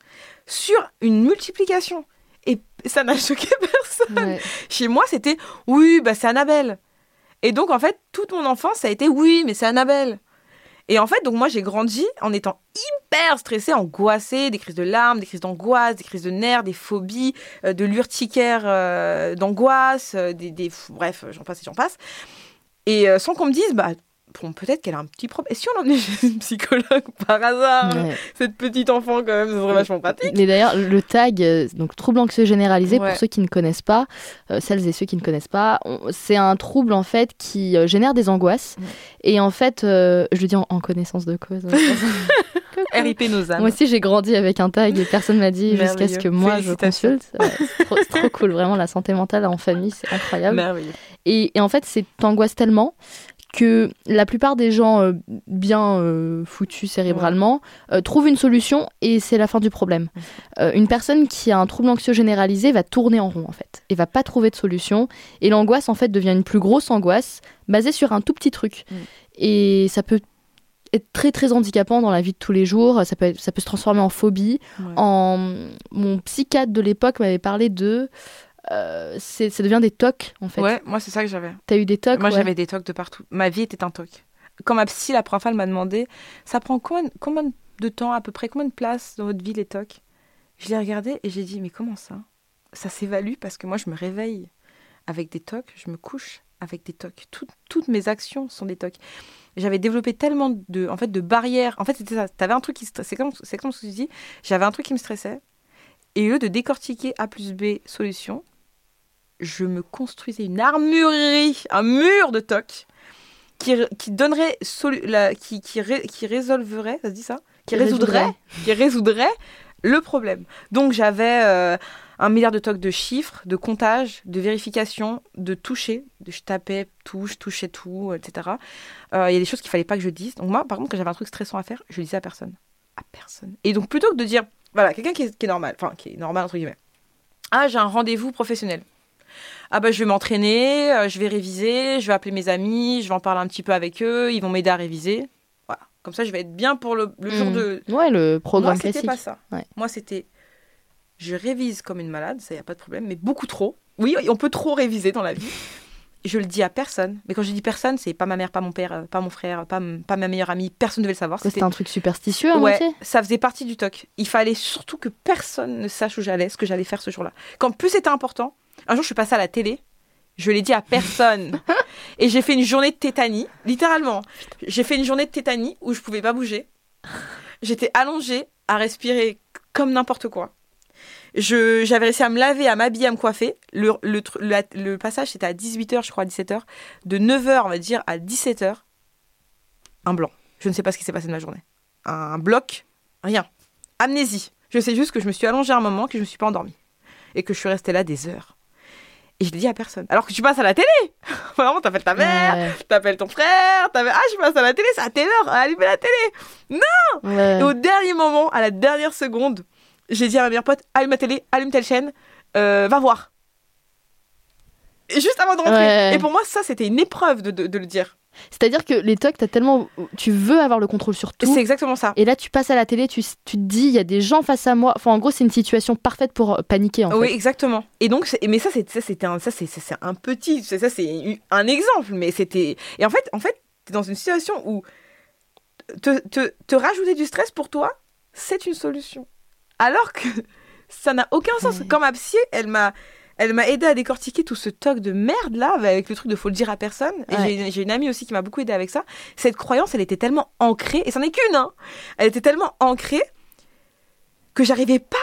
sur une multiplication. Et ça n'a choqué personne. Ouais. Chez moi, c'était oui, bah c'est Annabelle. Et donc, en fait, toute mon enfance, ça a été oui, mais c'est Annabelle. Et en fait, donc moi, j'ai grandi en étant hyper stressée, angoissée, des crises de larmes, des crises d'angoisse, des crises de nerfs, des phobies, euh, de l'urticaire euh, d'angoisse, euh, des, des- bref, j'en passe et j'en passe. Et euh, sans qu'on me dise, bah, bon, peut-être qu'elle a un petit problème. Et si on l'emmenait chez une psychologue par hasard, Ouais. cette petite enfant, quand même, ce serait vachement pratique. Mais d'ailleurs, le tag, euh, donc trouble anxieux généralisé, Ouais. pour ceux qui ne connaissent pas, euh, celles et ceux qui ne connaissent pas, c'est un trouble en fait qui euh, génère des angoisses. Ouais. Et en fait, euh, je le dis en, en connaissance de cause. hein. RIP nos âmes. Moi aussi, j'ai grandi avec un tag et personne m'a dit jusqu'à ce que moi je consulte. Ouais, c'est trop, cool, vraiment la santé mentale en famille, c'est incroyable. Merveilleux. Et, et en fait, c'est t'angoisse tellement que la plupart des gens euh, bien euh, foutus cérébralement euh, trouvent une solution et c'est la fin du problème. Une personne qui a un trouble anxieux généralisé va tourner en rond en fait et va pas trouver de solution et l'angoisse en fait devient une plus grosse angoisse basée sur un tout petit truc. Mm. Et ça peut être très très handicapant dans la vie de tous les jours, ça peut, être- ça peut se transformer en phobie. Ouais. En... Mon psychiatre de l'époque m'avait parlé de... euh, c'est- ça devient des tocs en fait. Ouais, moi, c'est ça que j'avais. T'as eu des tocs Moi, ouais. j'avais des tocs de partout. Ma vie était un toc. Quand ma psy, la première fois, elle m'a demandé Ça prend combien, combien de temps, à peu près, combien de place dans votre vie, les tocs? Je l'ai regardé et j'ai dit Mais comment ça? Ça s'évalue parce que moi, je me réveille avec des tocs, je me couche avec des tocs. Tout- toutes mes actions sont des tocs. J'avais développé tellement de, en fait, de barrières. En fait, c'était ça. T'avais un truc qui stressait. C'est comme, c'est comme ce que tu dis. J'avais un truc qui me stressait. Et eux, de décortiquer A plus B solution, je me construisais une armurerie, un mur de tocs qui, qui donnerait, la, qui, qui, ré- qui résolverait, ça se dit ça? Qui résoudrait, résoudrait. qui résoudrait le problème. Donc j'avais euh, un milliard de tocs de chiffres, de comptage, de vérification, de toucher. De, je tapais, touche, touchais tout, etc. Euh, Il y a des choses qu'il fallait pas que je dise. Donc moi, par contre, quand j'avais un truc stressant à faire, je le disais à personne. À personne. Et donc plutôt que de dire, voilà, quelqu'un qui qui est normal, enfin qui est normal entre guillemets. Ah, j'ai un rendez-vous professionnel. Ah bah je vais m'entraîner, euh, je vais réviser, je vais appeler mes amis, je vais en parler un petit peu avec eux, ils vont m'aider à réviser. Voilà. Comme ça, je vais être bien pour le, le jour Mm. de, Ouais, le programme moi, c'était pas ça. Ouais. Moi, c'était. Je révise comme une malade, ça y a pas de problème, mais beaucoup trop. Oui, on peut trop réviser dans la vie. Je le dis à personne. Mais quand je dis personne, c'est pas ma mère, pas mon père, euh, pas mon frère, pas, pas ma meilleure amie. Personne ne devait le savoir. C'était un truc superstitieux à Ouais, moitié ça faisait partie du toc. Il fallait surtout que personne ne sache où j'allais, ce que j'allais faire ce jour-là. Quand plus c'était important, un jour je suis passée à la télé, je l'ai dit à personne. et j'ai fait une journée de tétanie, littéralement. J'ai fait une journée de tétanie où je pouvais pas bouger. J'étais allongée à respirer comme n'importe quoi. Je, j'avais réussi à me laver, à m'habiller, à me coiffer. Le passage, c'était à 18h, je crois, à 17h. De 9h, on va dire, à 17h, un blanc. Je ne sais pas ce qui s'est passé de ma journée. Un bloc, rien. Amnésie. Je sais juste que je me suis allongée un moment, que je ne me suis pas endormie. Et que je suis restée là des heures. Et je l'ai dit à personne. Alors que tu passes à la télé. Vraiment, t'appelles ta mère, Ouais, t'appelles ton frère, t'appelles... Ah, je passe à la télé, c'est à telle heure, allumer la télé. ouais. Et au dernier moment, à la dernière seconde, j'ai dit à ma meilleure pote, allume la télé, allume telle chaîne, euh, va voir. Juste avant de rentrer. Ouais. Et pour moi, ça, c'était une épreuve de, de- de le dire. C'est-à-dire que les tocs, t'as tellement. Tu veux avoir le contrôle sur tout. C'est exactement ça. Et là, tu passes à la télé, tu, tu te dis, il y a des gens face à moi. Enfin, en gros, c'est une situation parfaite pour euh, paniquer, en Oui, fait. exactement. Et donc, mais ça, c'était un, ça, c'est un petit, ça, c'est un exemple, mais c'était. Et en fait, en fait, t'es dans une situation où te, te, te rajouter du stress pour toi, c'est une solution. Alors que ça n'a aucun sens. Ouais. Quand ma psy, elle m'a, elle m'a aidé à décortiquer tout ce toc de merde là, avec le truc de faut le dire à personne. Et Ouais. j'ai- une amie aussi qui m'a beaucoup aidé avec ça. Cette croyance, elle était tellement ancrée, et c'en est qu'une, hein. Elle était tellement ancrée que j'arrivais pas.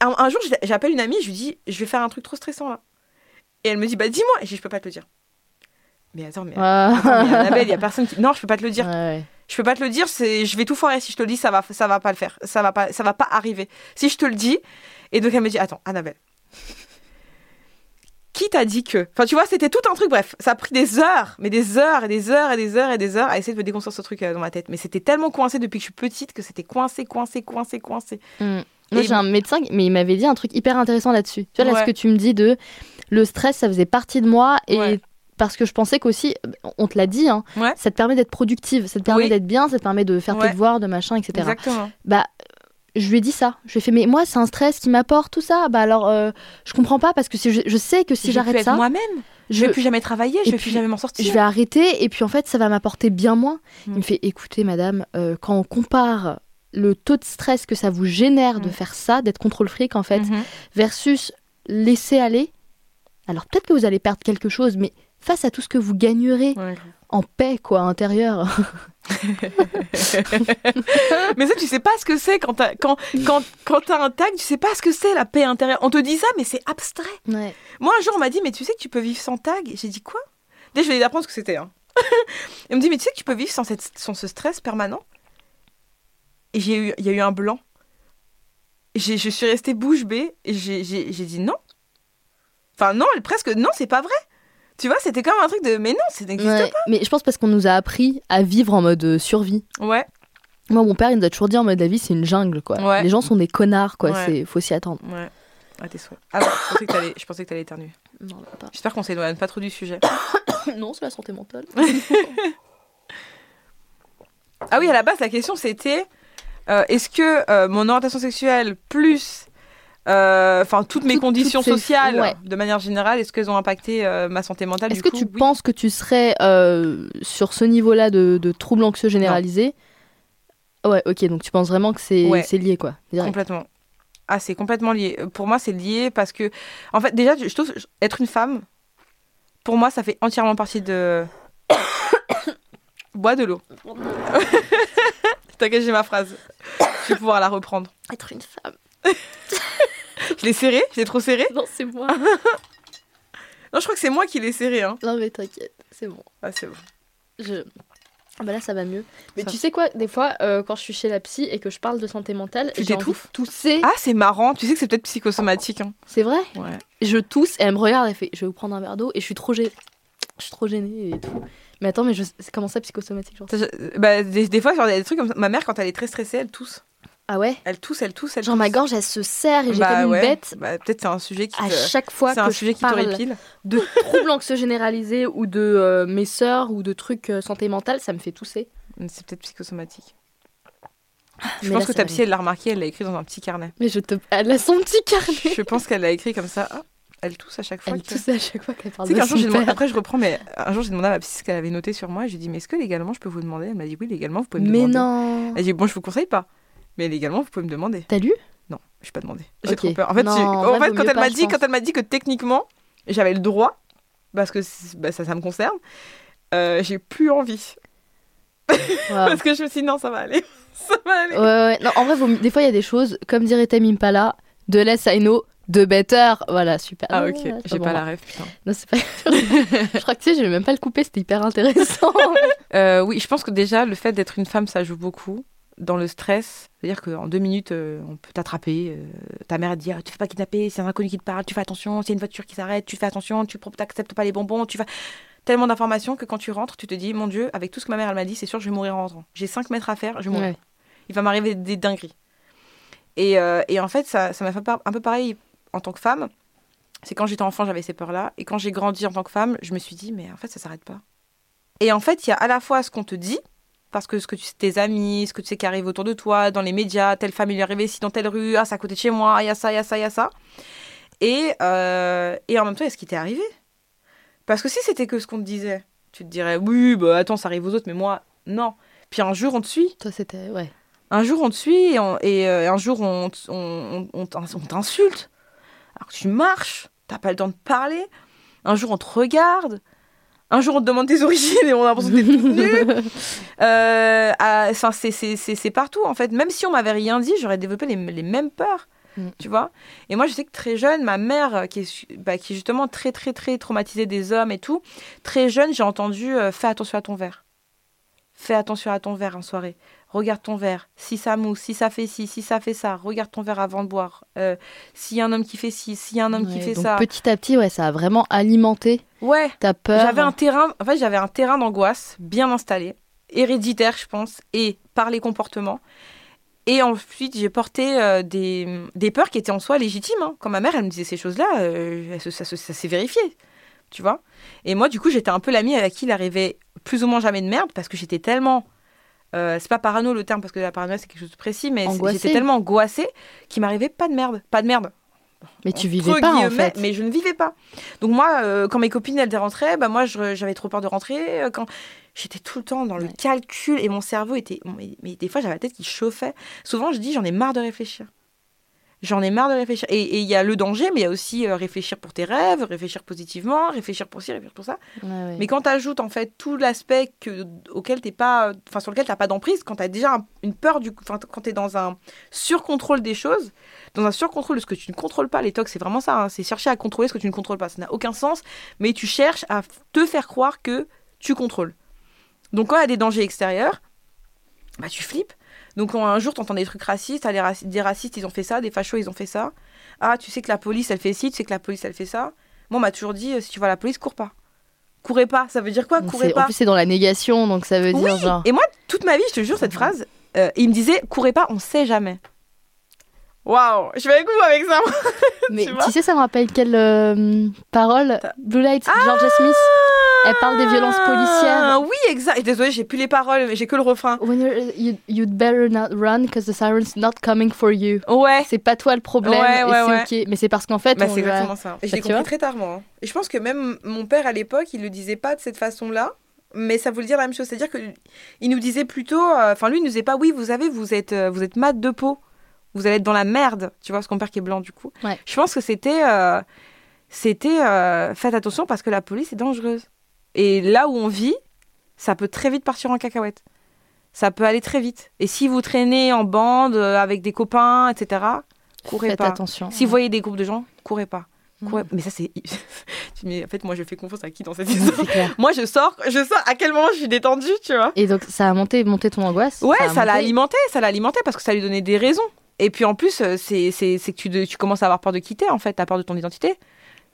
Un, un jour, j'appelle une amie, je lui dis, je vais faire un truc trop stressant là. Et elle me dit, bah dis-moi. Et je dis, je peux pas te le dire. Mais attends, mais, Ah. attends, mais Annabelle, il y a personne qui. Non, je peux pas te le dire. Ouais. Je peux pas te le dire, c'est je vais tout foirer si je te le dis, ça va ça va pas le faire. Ça va pas ça va pas arriver. Si je te le dis et donc elle me dit attends, Annabelle. Qui t'a dit que? Enfin tu vois, c'était tout un truc bref, ça a pris des heures, mais des heures et des heures et des heures et des heures à essayer de me déconstruire ce truc euh, dans ma tête, mais c'était tellement coincé depuis que je suis petite que c'était coincé coincé coincé coincé. Mm. Moi, Et- j'ai un médecin, mais il m'avait dit un truc hyper intéressant là-dessus. Tu vois, là, Ouais. ce que tu me dis de le stress, ça faisait partie de moi. Et Ouais. parce que je pensais qu'aussi, on te l'a dit, hein, Ouais. ça te permet d'être productive, ça te permet Oui. d'être bien, ça te permet de faire Ouais. tes devoirs, de machin, etc. Exactement. Bah, je lui ai dit ça. Je lui ai fait, mais moi, c'est un stress qui m'apporte tout ça. Bah alors, euh, je comprends pas parce que si je, je sais que si j'arrête ça, moi-même, je je, vais plus jamais travailler, je vais puis, plus jamais m'en sortir. je vais arrêter et puis en fait, ça va m'apporter bien moins. Il Mm. me fait, écoutez, madame, euh, quand on compare le taux de stress que ça vous génère de Mm. faire ça, d'être contrôle fric en fait, Mhm. versus laisser aller. Alors peut-être que vous allez perdre quelque chose, mais face à tout ce que vous gagnerez Ouais. En paix, quoi, intérieure. mais ça, tu sais pas ce que c'est quand t'as quand, quand, quand t'as un tag, tu sais pas ce que c'est la paix intérieure. On te dit ça, mais c'est abstrait. Ouais. Moi, un jour, on m'a dit, mais tu sais que tu peux vivre sans tag? J'ai dit quoi? Déjà, je vais apprendre ce que c'était. Hein. Elle me dit, mais tu sais que tu peux vivre sans, cette, sans ce stress permanent? Et j'ai eu, il y a eu un blanc. J'ai- Je suis restée bouche bée et j'ai j'ai- j'ai dit non. Enfin, non, presque, non, c'est pas vrai. Tu vois, c'était comme un truc de, mais non, ça n'existe Ouais, Mais je pense parce qu'on nous a appris à vivre en mode euh, survie. Ouais, Moi, mon père, il nous a toujours dit en mode la vie, c'est une jungle, quoi. Ouais. Les gens sont des connards, quoi. Ouais. C'est faut s'y attendre. ouais. À tes souhaits. Ah, ouais, je pensais que t'allais- éternuer. Non, pas. J'espère qu'on s'éloigne pas trop du sujet. non, c'est la santé mentale. Ah oui, à la base, la question c'était euh, est-ce que euh, mon orientation sexuelle plus enfin toutes mes Toutes- conditions toutes ces- sociales ouais. de manière générale est-ce qu'elles ont impacté euh, ma santé mentale Est-ce que coup tu Oui. penses que tu serais euh, sur ce niveau-là de, de troubles anxieux généralisés? Ouais, ok, donc tu penses vraiment que c'est Ouais. lié, quoi. direct. complètement ah c'est complètement lié Euh, pour moi c'est lié parce que en fait déjà je trouve être une femme pour moi ça fait entièrement partie de bois de l'eau t'inquiète j'ai ma phrase je vais pouvoir la reprendre Être une femme. je l'ai serré je l'ai trop serré Non, c'est moi. non je crois que c'est moi qui l'ai serré hein non, mais t'inquiète, c'est bon. ah c'est bon Je... Ah bah là, ça va mieux. Mais Ça- tu sais quoi, des fois, euh, quand je suis chez la psy et que je parle de santé mentale, Tu t'étouffes tousser. Ah, c'est marrant. Tu sais que c'est peut-être psychosomatique. Hein. C'est vrai? Ouais. Je tousse et elle me regarde, elle fait Je vais vous prendre un verre d'eau et je suis trop gênée. Je suis trop gênée et tout. Mais attends, mais je... c'est comment ça psychosomatique genre? Bah, des, des fois, genre, il y a des trucs comme ça. Ma mère, quand elle est très stressée, elle tousse. Ah ouais Elle tousse, elle tousse, elle Genre tousse. ma gorge, elle se serre et j'ai Bah comme une ouais. bête Bah, peut-être c'est un sujet qui à te... chaque fois C'est que un je sujet qui parle de troubles anxieux généralisés ou de euh, mes sœurs ou de trucs euh, santé mentale, ça me fait tousser. C'est peut-être psychosomatique. Je Mais pense là, que ta psy, elle l'a remarqué, elle l'a écrit dans un petit carnet. Mais je te... Elle a son petit carnet. Je pense qu'elle l'a écrit comme ça. Ah, elle tousse à chaque fois. Elle que- tousse à chaque fois qu'elle parle de jour, demandé- après je reprends, mais un jour j'ai demandé à ma psy ce qu'elle avait noté sur moi. Et j'ai dit, mais est-ce que légalement je peux vous demander? Elle m'a dit, oui, légalement vous pouvez me Mais demander. non Elle dit, bon, je vous conseille pas. Mais légalement vous pouvez me demander. T'as lu? Non, je suis pas demandé. J'ai trop peur. En fait, Non, j'ai- en en vrai, fait vaut quand elle m'a dit, quand elle m'a dit que techniquement j'avais le droit, parce que bah, ça, ça me concerne, euh, j'ai plus envie. Parce que je me suis dit non, ça va aller, ça va aller. Ouais, ouais, non, en vrai, des fois, il y a des choses, comme dirait Tame Impala, de less I know, de better. Voilà, super. Ah ok, ouais, c'est j'ai pas la rêve, putain. Non, c'est pas. je crois que tu sais, je vais même pas le couper, c'était hyper intéressant. Euh, oui, je pense que déjà le fait d'être une femme, ça joue beaucoup dans le stress. C'est-à-dire qu'en deux minutes, euh, on peut t'attraper. euh, ta mère te dit ah, Tu fais pas kidnapper, c'est un inconnu qui te parle, tu fais attention, c'est une voiture qui s'arrête, tu fais attention, tu n'acceptes pas les bonbons, tu fais. Tellement d'informations que quand tu rentres, tu te dis Mon Dieu, avec tout ce que ma mère elle m'a dit, c'est sûr, je vais mourir en rentrant. J'ai 5 mètres à faire, je vais mourir. Ouais. Il va m'arriver des dingueries. Et, euh, et en fait, ça ça m'a fait un peu pareil en tant que femme. C'est quand j'étais enfant, j'avais ces peurs-là. Et quand j'ai grandi en tant que femme, je me suis dit, mais en fait, ça s'arrête pas. Et en fait, il y a à la fois ce qu'on te dit, parce que ce que tu sais, tes amis, ce que tu sais qui arrive autour de toi, dans les médias, telle famille est arrivée ici dans telle rue, ah, c'est à côté de chez moi, il y a ça, il y a ça, il y a ça. Et, euh, et en même temps, il y a ce qui t'est arrivé? Parce que si c'était que ce qu'on te disait, tu te dirais, oui, bah attends, ça arrive aux autres, mais moi, non. Puis un jour, on te suit. Toi, c'était. Ouais. Un jour, on te suit et, on- et, euh, un jour, on, on, on t'insulte. Alors que tu marches, t'as pas le temps de parler. Un jour, on te regarde. Un jour, on te demande tes origines et on a l'impression que t'es toute nue. Euh, c'est- c'est c'est- c'est partout, en fait. Même si on m'avait rien dit, j'aurais développé les, les mêmes peurs. Mm. Tu vois Et moi, je sais que très jeune, ma mère, euh, qui est, bah, qui est justement très, très, très traumatisée des hommes et tout, très jeune, j'ai entendu euh, Fais attention à ton verre. Fais attention à ton verre en soirée. Regarde ton verre. Si ça mousse, si ça fait ci, si ça fait ça, regarde ton verre avant de boire. Euh, s'il y a un homme qui fait ci, s'il y a un homme qui fait donc ça. petit à petit, ouais, ça a vraiment alimenté Ouais, ta peur. j'avais un terrain, en fait, j'avais un terrain d'angoisse bien installé, héréditaire, je pense, et par les comportements. Et ensuite, j'ai porté euh, des, des peurs qui étaient en soi légitimes. hein. Quand ma mère, elle me disait ces choses-là, euh, ça, se- ça s'est vérifié. Tu vois Et moi, du coup, j'étais un peu l'amie avec qui il arrivait plus ou moins jamais de merde parce que j'étais tellement. Euh, c'est pas parano le terme parce que la paranoïa c'est quelque chose de précis, mais j'étais tellement angoissée qu'il m'arrivait pas de merde. Pas de merde. Mais tu vivais pas, en fait. Mais je ne vivais pas. Donc moi, euh, quand mes copines elles rentraient, bah moi j'avais trop peur de rentrer. euh, Quand j'étais tout le temps dans le Ouais. calcul et mon cerveau était, mais, mais des fois j'avais la tête qui chauffait. Souvent je dis j'en ai marre de réfléchir. J'en ai marre de réfléchir. Et il y a le danger, mais il y a aussi euh, réfléchir pour tes rêves, réfléchir positivement, réfléchir pour ci, réfléchir pour ça. Ouais, ouais. Mais quand tu ajoutes en fait tout l'aspect que, auquel t'es pas, enfin sur lequel t'as pas d'emprise, quand tu as déjà un- une peur du, enfin quand t'es dans un surcontrôle des choses, dans un surcontrôle de ce que tu ne contrôles pas, les tocs c'est vraiment ça, hein, c'est chercher à contrôler ce que tu ne contrôles pas, ça n'a aucun sens, mais tu cherches à te faire croire que tu contrôles. Donc quand il y a des dangers extérieurs, bah tu flippes. Donc un jour tu entends des trucs racistes, ah, les raci- des racistes ils ont fait ça, des fachos ils ont fait ça. Ah tu sais que la police elle fait ci, tu sais que la police elle fait ça. Moi on m'a toujours dit euh, si tu vois la police cours pas. Courez pas, ça veut dire quoi Courez pas. En plus, c'est dans la négation, donc ça veut dire Oui, genre. et moi, toute ma vie, je te jure, cette phrase, euh, il me disait courez pas, on sait jamais. Waouh, je vais avec vous avec ça. Mais tu sais, ça me rappelle quelle euh, parole? Blue Light, Georgia Smith. Elle parle des violences policières. Ah, Oui, exact. Et désolé, j'ai plus les paroles, mais j'ai que le refrain. When you're, you, you'd better not run because the siren's not coming for you. Ouais. C'est pas toi le problème Ouais, ouais, et ouais. c'est ok. Mais c'est parce qu'en fait, Bah, on c'est exactement ça. Et je Bah, l'ai compris vois très tard, moi. hein. Et je pense que même mon père à l'époque, il le disait pas de cette façon-là, mais ça voulait dire la même chose. C'est-à-dire que il nous disait plutôt, euh, enfin lui, il nous disait pas, oui, vous avez, vous êtes, euh, vous êtes mat de peau, vous allez être dans la merde. Tu vois, parce que mon père qui est blanc du coup. Ouais. Je pense que c'était, euh, c'était, euh, faites attention parce que la police est dangereuse. Et là où on vit, ça peut très vite partir en cacahuète. Ça peut aller très vite. Et si vous traînez en bande euh, avec des copains, etc., courez Faites pas. attention. Si vous voyez des groupes de gens, courez pas. Courez- Mm. Mais ça, c'est. Mais en fait, moi, je fais confiance à qui dans cette histoire clair. Moi, je sors, je sors à quel moment je suis détendue, tu vois. Et donc, ça a monté, monté ton angoisse Ouais, ça l'a alimenté, ça l'a alimenté parce que ça lui donnait des raisons. Et puis en plus, euh, c'est c'est- c'est que tu, tu commences à avoir peur de quitter, en fait. T'as peur de ton identité.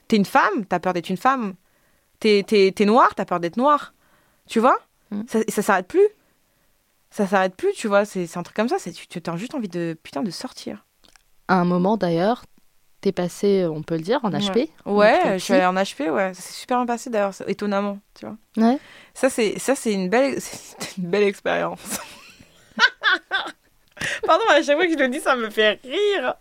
T'es une femme, t'as peur d'être une femme. T'es noir, t'as peur d'être noir. Tu vois? Mm. Ça, ça s'arrête plus. Ça s'arrête plus, tu vois. C'est un truc comme ça. Tu as juste envie de, putain, de sortir. À un moment d'ailleurs, t'es passé, on peut le dire, en HP. Ouais, Très je suis allée en HP, ouais. Ça s'est super bien passé d'ailleurs, étonnamment, tu vois. Ouais. Ça, c'est, ça, c'est une belle, une belle expérience. Pardon, à chaque fois que je le dis, ça me fait rire.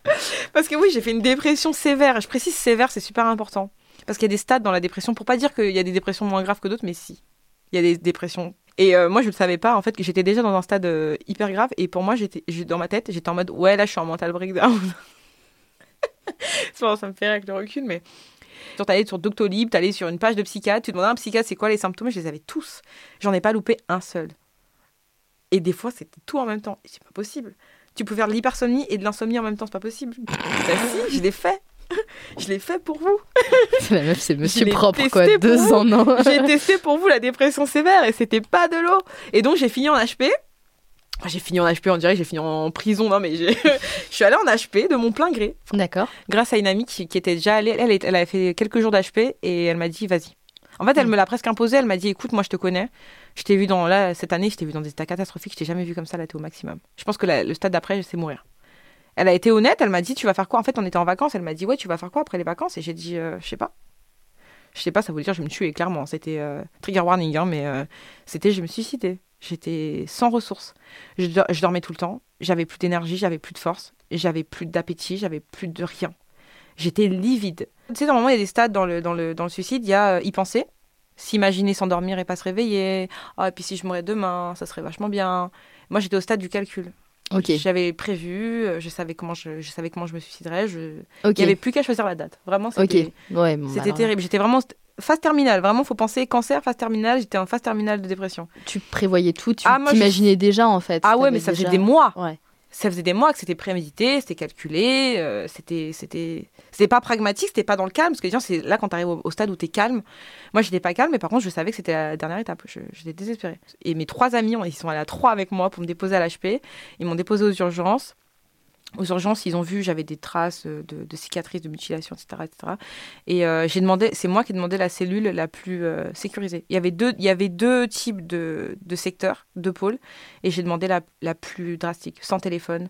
Parce que oui, j'ai fait une dépression sévère. Je précise sévère, c'est super important. Parce qu'il y a des stades dans la dépression. Pour pas dire qu'il y a des dépressions moins graves que d'autres, mais si. Il y a des dépressions. Et euh, moi, je ne savais pas, en fait, que j'étais déjà dans un stade euh, hyper grave. Et pour moi, j'étais, dans ma tête, j'étais en mode, ouais, là, je suis en mental breakdown. Bon, ça me fait rire avec le recul, mais. T'allais sur Doctolib, t'allais sur une page de psychiatre, tu demandais à un psychiatre c'est quoi les symptômes, je les avais tous. J'en ai pas loupé un seul. Et des fois, c'était tout en même temps. C'est pas possible. Tu peux faire de l'hypersomnie et de l'insomnie en même temps, c'est pas possible. bah si, je l'ai fait. Je l'ai fait pour vous. La meuf, c'est monsieur propre, quoi. Deux vous. en un. J'ai testé pour vous la dépression sévère et c'était pas de l'eau. Et donc j'ai fini en HP. J'ai fini en HP, on dirait j'ai fini en prison. Non, mais j'ai- je suis allée en HP de mon plein gré, D'accord. grâce à une amie qui, qui était déjà allée. Elle, avait fait quelques jours d'HP et elle m'a dit, vas-y. En fait, elle Mm. me l'a presque imposé. Elle m'a dit, écoute, moi, je te connais. Je t'ai vu dans, là, cette année, je t'ai vu dans des états catastrophiques. Je t'ai jamais vu comme ça, là, t'es au maximum. Je pense que le stade d'après, c'est mourir. Elle a été honnête. Elle m'a dit, tu vas faire quoi? En fait, on était en vacances. Elle m'a dit, ouais, tu vas faire quoi après les vacances? Et j'ai dit, euh, je sais pas. Je sais pas, ça voulait dire je me tuer, clairement. C'était euh, trigger warning, hein, mais euh, c'était je me suicider. J'étais sans ressources. Je, dor- je dormais tout le temps. J'avais plus d'énergie, j'avais plus de force, j'avais plus d'appétit, j'avais plus de rien. J'étais livide. Tu sais, normalement, il y a des stades dans le, dans le, dans le suicide. Il y a y penser, s'imaginer s'endormir et pas se réveiller. Ah, et puis si je mourais demain, ça serait vachement bien. Moi, j'étais au stade du calcul. Ok. J'avais prévu, euh, je savais comment je, je savais comment je me suiciderais. Je... Il n'y avait plus qu'à choisir la date. Vraiment, Ok. c'était Ouais. bon, c'était alors, terrible. J'étais vraiment phase terminale. Vraiment, faut penser cancer, phase terminale. J'étais en phase terminale de dépression. Tu prévoyais tout. Tu Ah, je- t'imaginais déjà en fait. Ah ouais, mais ça faisait déjà- des mois. Ouais. Ça faisait des mois que c'était prémédité, c'était calculé, euh, c'était c'était c'était pas pragmatique, c'était pas dans le calme parce que c'est là quand tu arrives au, au stade où tu es calme. Moi, j'étais pas calme mais par contre, je savais que c'était la dernière étape. J'étais désespérée. Et mes trois amis, ils sont allés à trois avec moi pour me déposer à l'HP. Ils m'ont déposé aux urgences. Aux urgences, ils ont vu j'avais des traces euh, de, de cicatrices, de mutilations, etc., etc. Et euh, j'ai demandé, c'est moi qui ai demandé la cellule la plus euh, sécurisée. Il y avait deux, il y avait deux types de, de secteurs, deux pôles, et j'ai demandé la, la plus drastique, sans téléphone,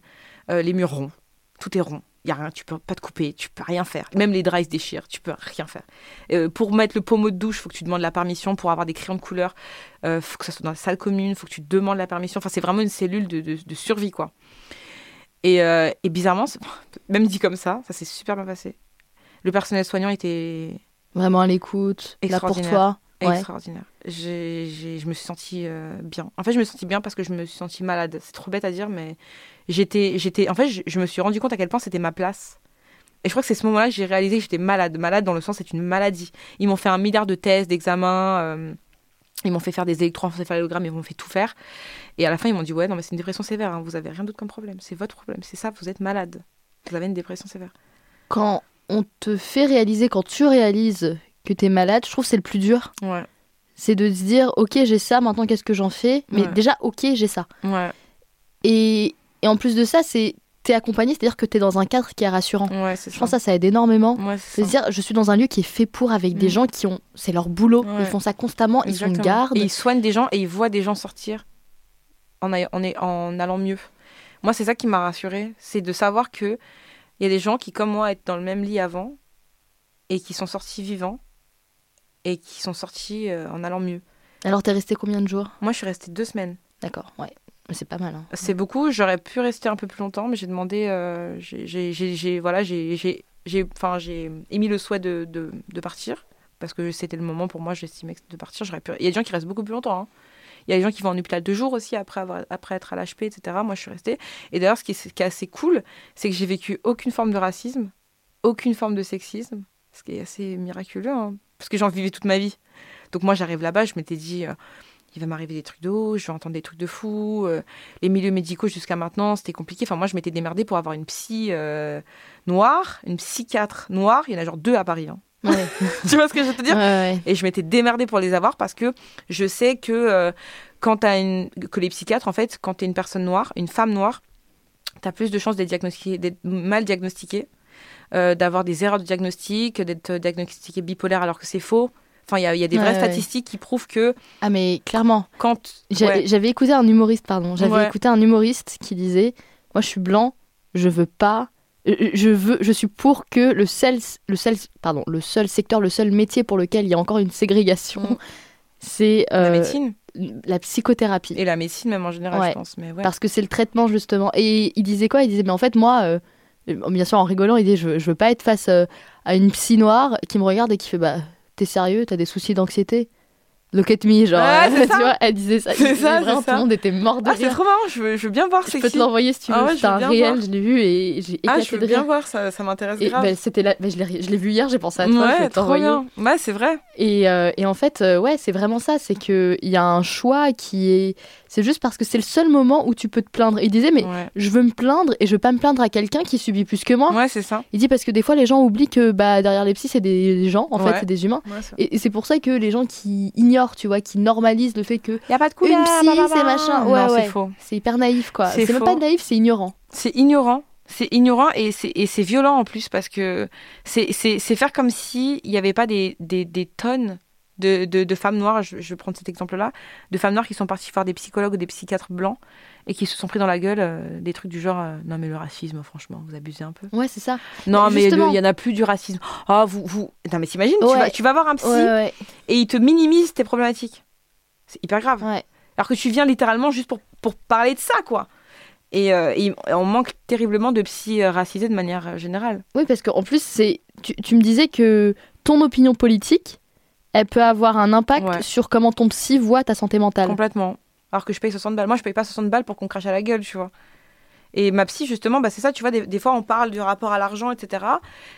les murs ronds, tout est rond. Il y a rien, tu peux pas te couper, tu peux rien faire. Même les draps se déchirent, tu peux rien faire. Pour mettre le pommeau de douche, faut que tu demandes la permission. Pour avoir des crayons de couleur, faut que ça soit dans la salle commune, faut que tu demandes la permission. Enfin, c'est vraiment une cellule de, de- de survie, quoi. Et, euh, et bizarrement, même dit comme ça, ça s'est super bien passé. Le personnel soignant était Vraiment à l'écoute. Là pour toi. Ouais. extraordinaire. Je me suis sentie euh, bien. En fait, je me suis sentie bien parce que je me suis sentie malade. C'est trop bête à dire, mais j'étais, j'étais. En fait, je, je me suis rendu compte à quel point c'était ma place. Et je crois que c'est ce moment-là que j'ai réalisé que j'étais malade. Malade dans le sens, c'est une maladie. Ils m'ont fait un milliard de tests, d'examens. euh, ils m'ont fait faire des électroencéphalogrammes, ils m'ont fait tout faire. Et à la fin, ils m'ont dit Ouais, non, mais c'est une dépression sévère. hein. Vous avez rien d'autre comme problème. C'est votre problème. C'est ça, vous êtes malade. Vous avez une dépression sévère. Quand on te fait réaliser, quand tu réalises que t'es malade, je trouve que c'est le plus dur. Ouais. C'est de se dire, ok, j'ai ça, maintenant qu'est-ce que j'en fais? Mais Ouais. déjà, ok, j'ai ça. Ouais. Et, et en plus de ça, c'est t'es accompagné, c'est-à-dire que t'es dans un cadre qui est rassurant. Ouais, c'est Je ça. pense que ça, ça aide énormément. Ouais, C'est c'est de ça. dire, je suis dans un lieu qui est fait pour, avec des Mm. gens qui ont. C'est leur boulot. Ouais. Ils font ça constamment, ils sont Exactement. garde. Et ils soignent des gens et ils voient des gens sortir en allant mieux. Moi, c'est ça qui m'a rassurée. C'est de savoir que il y a des gens qui, comme moi, étaient dans le même lit avant et qui sont sortis vivants et qui sont sortis euh, en allant mieux. Alors, t'es resté combien de jours? Moi, je suis restée deux semaines. D'accord, ouais. C'est pas mal. hein. C'est beaucoup. J'aurais pu rester un peu plus longtemps, mais j'ai demandé. euh, j'ai- voilà, j'ai j'ai- émis le souhait de, de, partir parce que c'était le moment pour moi. J'estimais de partir. J'aurais pu. Il y a des gens qui restent beaucoup plus longtemps. hein. Il y a des gens qui vont en hôpital deux jours aussi après, avoir, après être à l'HP, etc. Moi, je suis restée. Et d'ailleurs, ce qui est, ce qui est assez cool, c'est que j'ai vécu aucune forme de racisme, aucune forme de sexisme, ce qui est assez miraculeux, hein, parce que j'en vivais toute ma vie. Donc moi, j'arrive là-bas, je m'étais dit, euh, il va m'arriver des trucs de haut, je vais entendre des trucs de fou. euh, les milieux médicaux jusqu'à maintenant, c'était compliqué. Enfin, moi, je m'étais démerdée pour avoir une psy euh, noire, une psychiatre noire. Il y en a genre deux à Paris. hein. Ouais. tu vois ce que je veux te dire? Ouais, ouais. et je m'étais démerdée pour les avoir parce que je sais que euh, quand t'as une que les psychiatres en fait quand t'es une personne noire une femme noire t'as plus de chances d'être diagnostiquée mal diagnostiquée euh, d'avoir des erreurs de diagnostic d'être diagnostiqué bipolaire alors que c'est faux enfin il y, a- il y a des vraies ouais. statistiques qui prouvent que Ah, mais clairement. quand J'avais ouais, écouté un humoriste, pardon. J'avais écouté un humoriste qui disait Moi, je suis blanc, je veux pas. Je veux, je suis pour que le seul, le seul, pardon, le seul secteur, le seul métier pour lequel il y a encore une ségrégation, c'est la euh, médecine la psychothérapie. et la médecine même en général je pense mais Parce que c'est le traitement justement. Et il disait quoi? Il disait mais en fait moi, euh, bien sûr en rigolant, il disait je, je veux pas être face euh, à une psy noire qui me regarde et qui fait bah t'es sérieux, t'as des soucis d'anxiété? Look at me, genre, c'est tu ça. vois, elle disait ça. C'est ça, vraiment, tout le monde était mort de ah c'est trop marrant je veux, je veux bien voir Je peux te l'envoyer si tu veux. Ah ouais, je c'est un réel, voir. je l'ai vu et j'ai ah éclaté je veux de bien rire. voir ça ça m'intéresse grave ben, c'était là, ben, je l'ai je l'ai vu hier, j'ai pensé à toi, je vais ouais te trop l'envoyer. bien ouais c'est vrai Et, euh, et en fait, euh, ouais, c'est vraiment ça. C'est qu'il y a un choix qui est. C'est juste parce que c'est le seul moment où tu peux te plaindre. Il disait, mais ouais je veux me plaindre et je veux pas me plaindre à quelqu'un qui subit plus que moi. ouais c'est ça Il dit parce que des fois, les gens oublient que bah, derrière les psys, c'est des, gens, en Ouais. fait, c'est des humains. Ouais, Et, et c'est pour ça que les gens qui ignorent tu vois, qui normalisent le fait que Il y a pas de une couleur. psy, blablabla. c'est machin. Ouais, c'est faux. C'est hyper naïf, quoi. C'est même pas naïf, c'est ignorant. C'est ignorant. C'est ignorant et c'est violent en plus parce que c'est faire comme si il n'y avait pas des, des, des tonnes de, de, de femmes noires, je, je vais prendre cet exemple-là, de femmes noires qui sont parties voir des psychologues ou des psychiatres blancs et qui se sont pris dans la gueule euh, des trucs du genre euh, non mais le racisme franchement vous abusez un peu. Ouais, c'est ça. Non mais il y en a plus du racisme. Oh vous vous non mais t'imagines tu Ouais. vas tu vas voir un psy Ouais, ouais, et il te minimise tes problématiques. C'est hyper grave. Alors que tu viens littéralement juste pour, pour parler de ça, quoi. Et, euh, et on manque terriblement de psy racisés de manière générale. Oui, parce qu'en plus, c'est tu, tu me disais que ton opinion politique, elle peut avoir un impact Ouais. sur comment ton psy voit ta santé mentale. Complètement. Alors que je paye 60 balles. Moi, je paye pas 60 balles pour qu'on crache à la gueule, tu vois. Et ma psy, justement, bah, c'est ça, tu vois, des, des fois, on parle du rapport à l'argent, etc.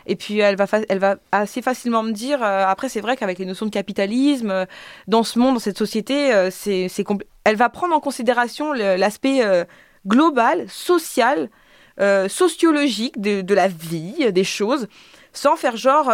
Et puis, elle va, elle va assez facilement me dire, euh, après, c'est vrai qu'avec les notions de capitalisme, euh, dans ce monde, dans cette société, euh, c'est elle va prendre en considération l'aspect global, social, sociologique de, de la vie, des choses, sans faire genre,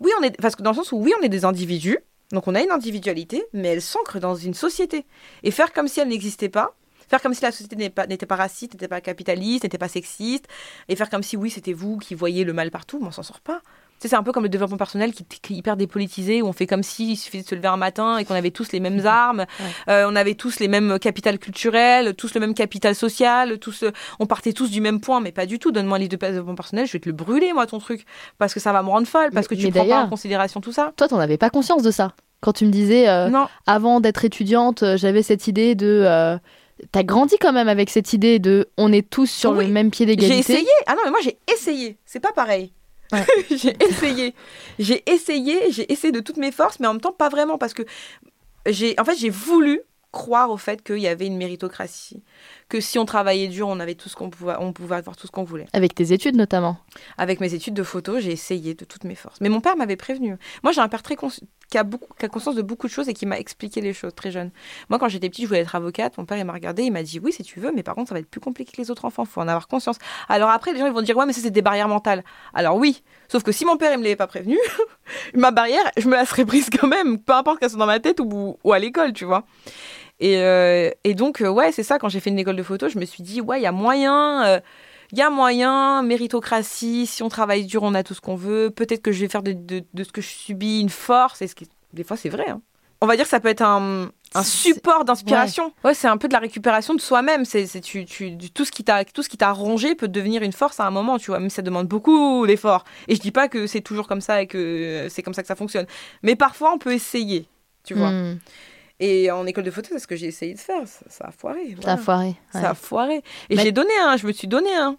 oui, on est, parce que dans le sens où, oui, on est des individus, donc on a une individualité, mais elle s'ancre dans une société. Et faire comme si elle n'existait pas, faire comme si la société n'était pas, pas raciste, n'était pas capitaliste, n'était pas sexiste, et faire comme si oui, c'était vous qui voyez le mal partout, mais on s'en sort pas. Sais, c'est un peu comme le développement personnel qui, qui est hyper dépolitisé, où on fait comme si il suffisait de se lever un matin et qu'on avait tous les mêmes armes, euh, on avait tous les mêmes capitales culturelles, tous le même capital social, tous, euh, on partait tous du même point, mais pas du tout. Donne-moi un livre de développement personnel, je vais te le brûler, moi, ton truc, parce que ça va me rendre folle, parce que tu prends pas en considération tout ça. Toi, t'en avais pas conscience de ça. Quand tu me disais, euh, non, avant d'être étudiante, j'avais cette idée de. euh, T'as grandi quand même avec cette idée de on est tous sur Oui. le même pied J'ai d'égalité. essayé. Ah non, mais moi j'ai essayé. C'est pas pareil. J'ai essayé. J'ai essayé. J'ai essayé de toutes mes forces, mais en même temps pas vraiment parce que j'ai. En fait, j'ai voulu croire au fait qu'il y avait une méritocratie, que si on travaillait dur, on avait tout ce qu'on pouvait, on pouvait avoir tout ce qu'on voulait. Avec tes études notamment. Avec mes études de photo, j'ai essayé de toutes mes forces. Mais mon père m'avait prévenu. Moi, j'ai un père très qui a beaucoup, qui a conscience de beaucoup de choses et qui m'a expliqué les choses très jeune. Moi, quand j'étais petite, je voulais être avocate. Mon père, il m'a regardé, il m'a dit oui, si tu veux, mais par contre, ça va être plus compliqué que les autres enfants. Faut en avoir conscience. Alors après, les gens ils vont dire ouais, mais ça c'est des barrières mentales. Alors oui, sauf que si mon père il me l'avait pas prévenu, ma barrière, je me la serais prise quand même, peu importe qu'elle soit dans ma tête ou, ou à l'école, tu vois. Et, euh, et donc, euh, ouais, c'est ça, quand j'ai fait une école de photo, je me suis dit, ouais, il y a moyen, euh, il y a moyen, méritocratie, si on travaille dur, on a tout ce qu'on veut. Peut-être que je vais faire de, de- de ce que je subis une force. Et ce qui, des fois, c'est vrai. hein. On va dire que ça peut être un, un support d'inspiration. Ouais, c'est un peu de la récupération de soi-même. C'est, tu, tu, tout ce qui t'a, tout ce qui t'a rongé peut devenir une force à un moment, tu vois. Mais ça demande beaucoup d'efforts. Et je dis pas que c'est toujours comme ça et que c'est comme ça que ça fonctionne. Mais parfois, on peut essayer, tu vois. Hmm, Et en école de photo, c'est ce que j'ai essayé de faire. Ça, ça a foiré. T'as voilà. foiré. ouais. Ça a foiré. Et Mais- j'ai donné un, je me suis donné un.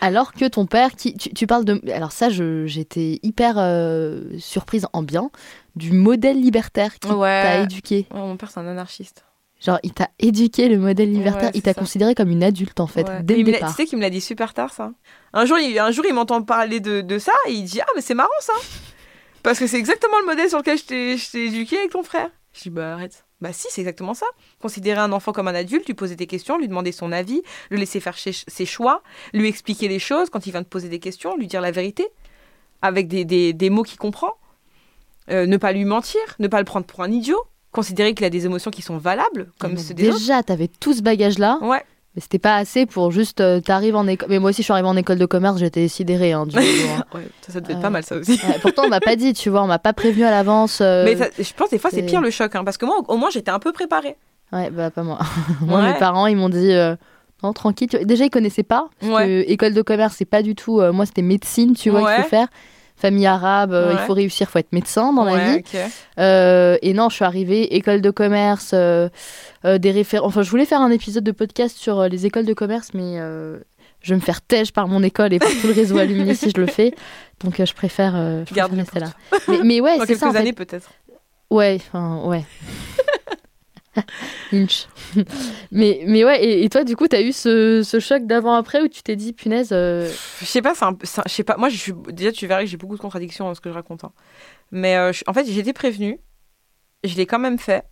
Alors que ton père, qui, tu, tu parles de. Alors, ça, j'étais hyper euh, surprise en bien du modèle libertaire qui Ouais. t'a éduqué. Oh, mon père, c'est un anarchiste. Genre, il t'a éduqué le modèle libertaire. Ouais, il t'a ça. considéré comme une adulte, en fait, Ouais. dès le départ. Tu sais qu'il me l'a dit super tard, ça. Un jour, il, un jour, il m'entend parler de, de ça et il dit Ah, mais c'est marrant ça Parce que c'est exactement le modèle sur lequel je t'ai éduqué avec ton frère. Je dis Bah arrête. Bah si, c'est exactement ça. Considérer un enfant comme un adulte, lui poser des questions, lui demander son avis, le laisser faire ses, choix, lui expliquer les choses quand il vient te poser des questions, lui dire la vérité, avec des, des, des mots qu'il comprend. Euh, ne pas lui mentir, ne pas le prendre pour un idiot, considérer qu'il a des émotions qui sont valables, comme ceux des autres. Déjà, t'avais tout ce bagage-là, Ouais. Mais c'était pas assez pour juste. euh, T'arrives en école. Mais moi aussi, je suis arrivée en école de commerce, j'étais sidérée. Hein, du jour, hein. ouais, ça, ça devait être Ouais. pas mal ça aussi. Ouais, pourtant, on m'a pas dit, tu vois, on m'a pas prévenu à l'avance. euh, Mais ça- je pense des fois c'est pire le choc, hein, parce que moi au moins j'étais un peu préparée. Ouais, bah pas moi. moi, Ouais. mes parents, ils m'ont dit euh, non, tranquille. Déjà, ils connaissaient pas. Parce que école de commerce, c'est pas du tout. euh, moi, c'était médecine, tu vois, qu'il faut faire. Famille arabe, euh, il faut réussir, faut être médecin dans la vie. Euh, et non, je suis arrivée, école de commerce, euh, euh, des références. Enfin, je voulais faire un épisode de podcast sur les écoles de commerce, mais je vais me faire têche par mon école et par tout le réseau Alumni si je le fais. Donc, je préfère, je Garde préfère le rester là. Mais, mais ouais, c'est quelques ça en fait. années peut-être. Ouais, enfin, ouais. Mais, mais ouais, et, toi, du coup, t'as eu ce, choc d'avant-après où tu t'es dit, punaise, euh, Je sais pas, je sais pas. Moi déjà tu verras que j'ai beaucoup de contradictions dans ce que je raconte. hein. Mais euh, en fait été prévenue, je l'ai quand même fait.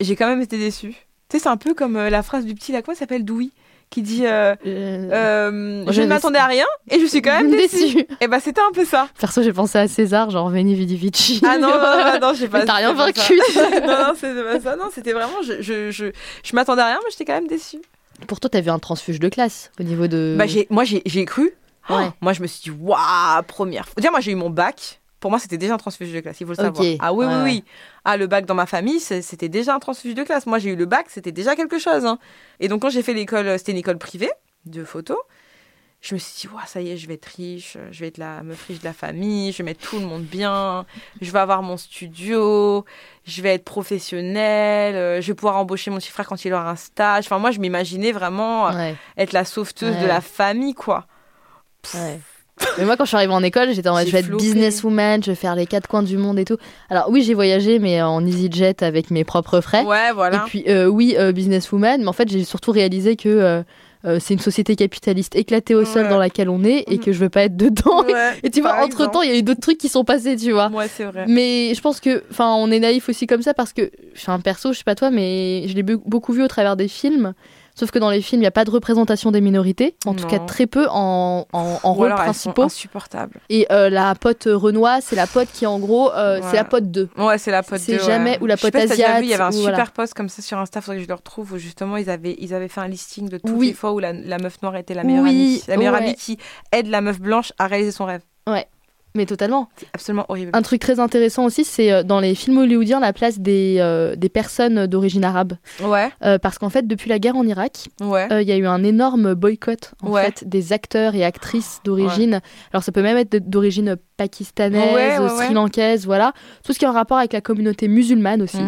J'ai quand même été déçue. Tu sais c'est un peu comme euh, la phrase du petit là il s'appelle Doui qui dit euh, Euh, euh, Je ne m'attendais à rien et je suis quand même déçue. Et bah, c'était un peu ça. Perso, j'ai pensé à César, genre Veni Vidi Vici. Ah non, non, non, non, j'ai pas. T'as rien vaincu. non, non, c'était pas ça. Non, c'était vraiment. Je, je, je, je m'attendais à rien, mais j'étais quand même déçue. Pour toi, t'as vu un transfuge de classe au niveau de. Bah, j'ai, moi, j'ai, cru. Ouais. Oh, moi, je me suis dit, waouh, première fois. Déjà, moi, j'ai eu mon bac. Pour moi, c'était déjà un transfuge de classe, il faut le savoir. Ah oui, Ouais, oui, ouais. oui. Ah, le bac dans ma famille, c'était déjà un transfuge de classe. Moi, j'ai eu le bac, c'était déjà quelque chose. hein. Et donc, quand j'ai fait l'école, c'était une école privée de photo. Je me suis dit, waouh, ça y est, je vais être riche, je vais être la meuf riche de la famille, je vais mettre tout le monde bien, je vais avoir mon studio, je vais être professionnelle, euh, je vais pouvoir embaucher mon petit frère quand il aura un stage. Enfin, moi, je m'imaginais vraiment euh, Ouais, être la sauveteuse Ouais. de la famille, quoi. ouais. Mais moi, quand je suis arrivée en école, j'étais en mode je vais être businesswoman, je vais faire les quatre coins du monde et tout. Alors, oui, j'ai voyagé, mais en EasyJet avec mes propres frais. Ouais, voilà. Et puis, euh, oui, euh, businesswoman, mais en fait, j'ai surtout réalisé que euh, c'est une société capitaliste éclatée au sol Ouais. dans laquelle on est et Mhm. que je veux pas être dedans. Ouais, Et tu vois, entre temps, il y a eu d'autres trucs qui sont passés, tu vois. Ouais, c'est vrai. Mais je pense que, enfin, on est naïf aussi comme ça parce que, enfin, perso, je sais pas toi, mais je l'ai be- beaucoup vu au travers des films. Sauf que dans les films, il n'y a pas de représentation des minorités, en tout cas très peu en, en, rôles principaux. sont insupportables. Et euh, la pote Renoir, c'est la pote qui, en gros, euh, c'est Ouais. la pote 2. Ouais, c'est la pote C'est de- ouais. jamais- ou la pote pas si Il y avait un super voilà. post comme ça sur Insta, faudrait que je le retrouve, où justement ils avaient, ils avaient fait un listing de toutes Oui. les fois où la, la meuf noire était la meilleure Oui, amie. La meilleure ouais. amie qui aide la meuf blanche à réaliser son rêve. Mais totalement. C'est absolument horrible. Un truc très intéressant aussi, c'est euh, dans les films hollywoodiens la place des, euh, des personnes d'origine arabe. Ouais, Euh, parce qu'en fait, depuis la guerre en Irak, ouais. Euh, il y a eu un énorme boycott en Ouais. fait des acteurs et actrices d'origine. Alors ça peut même être d'origine pakistanaise, sri-lankaise, voilà. Tout ce qui est en rapport avec la communauté musulmane aussi.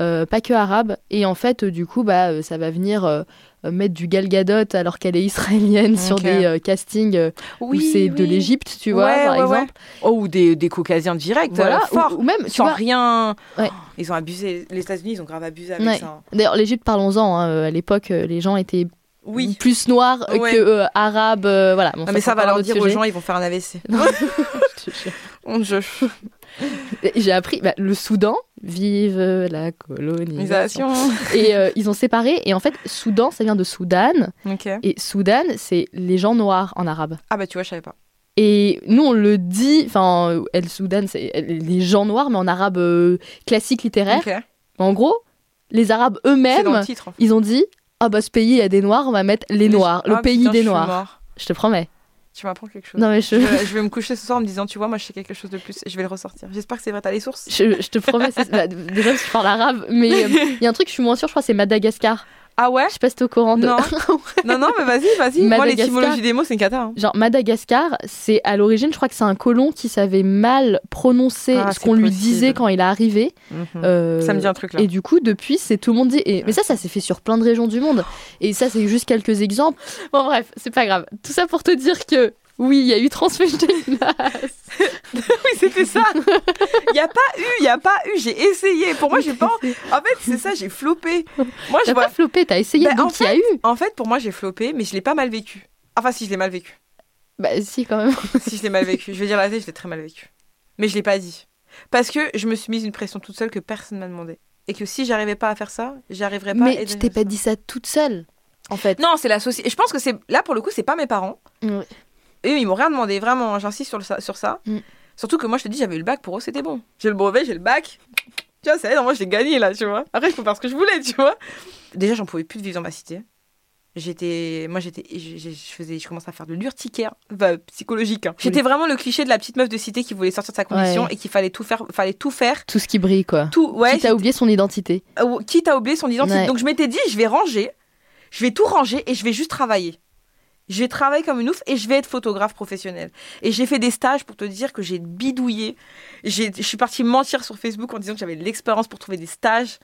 Euh, pas que arabe. Et en fait, du coup, bah, ça va venir mettre du Gal Gadot alors qu'elle est israélienne sur des euh, castings euh, où Oui, c'est de l'Égypte, tu vois, Ouais, par ouais, ouais. exemple. Oh, ou des, des caucasiens directs, Voilà. euh, fort. Ou, ou même, tu Sans vois, rien. Ouais. Oh, ils ont abusé. Les États-Unis, ils ont grave abusé avec Ouais. ça. hein. D'ailleurs, l'Égypte, parlons-en. hein, à l'époque, euh, les gens étaient Oui. plus noirs euh, Ouais. que euh, arabes. euh, voilà. Bon, mais ça va leur dire aux sujet. gens, ils vont faire un AVC. Je te jure. Mon Dieu. Et J'ai appris bah, le Soudan, vive la colonisation. Et euh, ils ont séparé. Et en fait, Soudan, ça vient de Soudan. Et Soudan, c'est les gens noirs en arabe. Ah bah tu vois, je savais pas. Et nous, on le dit, enfin, El Soudan, c'est les gens noirs, mais en arabe euh, classique littéraire. En gros, les arabes eux-mêmes, en fait. ils ont dit Ah bah ce pays, il y a des noirs, on va mettre les noirs, le Ah, pays putain, des noirs. Je te promets. Tu m'apprends quelque chose. Non, mais je, Je, vais, je vais me coucher ce soir en me disant, tu vois, moi je sais quelque chose de plus et je vais le ressortir. J'espère que c'est vrai, t'as les sources je, je te promets. bah, déjà, parce que je parle arabe, mais euh, il y a un truc, je suis moins sûre, je crois, c'est Madagascar. Ah ouais Je sais pas si t'es au courant de. Non. non, non, mais vas-y, vas-y. Moi, Madagascar. l'étymologie des mots, c'est une cata. hein. Genre Madagascar, c'est à l'origine, je crois que c'est un colon qui savait mal prononcer Ah, ce qu'on lui disait quand il est arrivé. Mhm. Euh, Ça me dit un truc là. Et du coup, depuis, c'est tout le monde dit. Et... Mais ça, ça s'est fait sur plein de régions du monde. Et ça, c'est juste quelques exemples. Bon, bref, c'est pas grave. Tout ça pour te dire que oui, il y a eu transfuge de glace. oui, c'était ça. Il y a pas eu, il y a pas eu. J'ai essayé. Pour moi, j'ai pas. En fait, c'est ça, j'ai floppé. Moi, vois. pas flopé, t'as essayé, Bah, en donc il y a eu. En fait, pour moi, j'ai floppé, mais je l'ai pas mal vécu. Enfin, si, je l'ai mal vécu. Bah, si, quand même. si, je l'ai mal vécu. Je vais dire la vérité, je l'ai très mal vécu. Mais je l'ai pas dit. Parce que je me suis mise une pression toute seule que personne m'a demandé. Et que si j'arrivais pas à faire ça, j'y arriverais pas. Mais et tu t'es pas dit ça toute seule, en fait. Non, c'est la société. Je pense que c'est là pour le coup, c'est pas mes parents. Eux, ils m'ont rien demandé, vraiment. J'insiste sur, le- sur ça. Mm. Surtout que moi, je te dis, j'avais eu le bac pour eux, c'était bon. J'ai le brevet, j'ai le bac. Tu vois, ça non, moi, j'ai gagné là, tu vois. Après, je peux faire ce que je voulais, tu vois. Déjà, j'en pouvais plus de vivre dans ma cité. J'étais, moi, j'étais, je, faisais, je commençais à faire de l'urticaire, psychologique. hein. J'étais vraiment le cliché de la petite meuf de cité qui voulait sortir de sa condition Ouais. et qu'il fallait tout faire, fallait tout faire, Tout ce qui brille, quoi. tout, ouais. Qui t'a oublié son identité. Euh, quitte à oublier son identité. Ouais. Donc je m'étais dit, je vais ranger, je vais tout ranger et je vais juste travailler. Je vais travailler comme une ouf et je vais être photographe professionnel. Et j'ai fait des stages pour te dire que j'ai bidouillé. J'ai- Je suis partie mentir sur Facebook en disant que j'avais de l'expérience pour trouver des stages.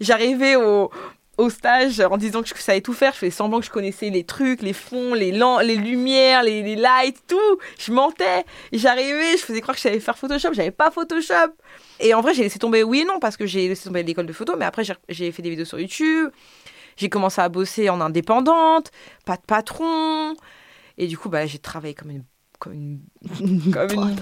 J'arrivais au, au stage en disant que je savais tout faire. Je faisais semblant que je connaissais les trucs, les fonds, les, les lumières, les, lights, tout. Je mentais. J'arrivais, je faisais croire que je savais faire Photoshop. J'avais pas Photoshop. Et en vrai, j'ai laissé tomber oui et non parce que j'ai laissé tomber l'école de photo. Mais après, j'ai- j'ai fait des vidéos sur YouTube. J'ai commencé à bosser en indépendante, pas de patron. Et du coup, bah, j'ai travaillé comme une comme une, comme une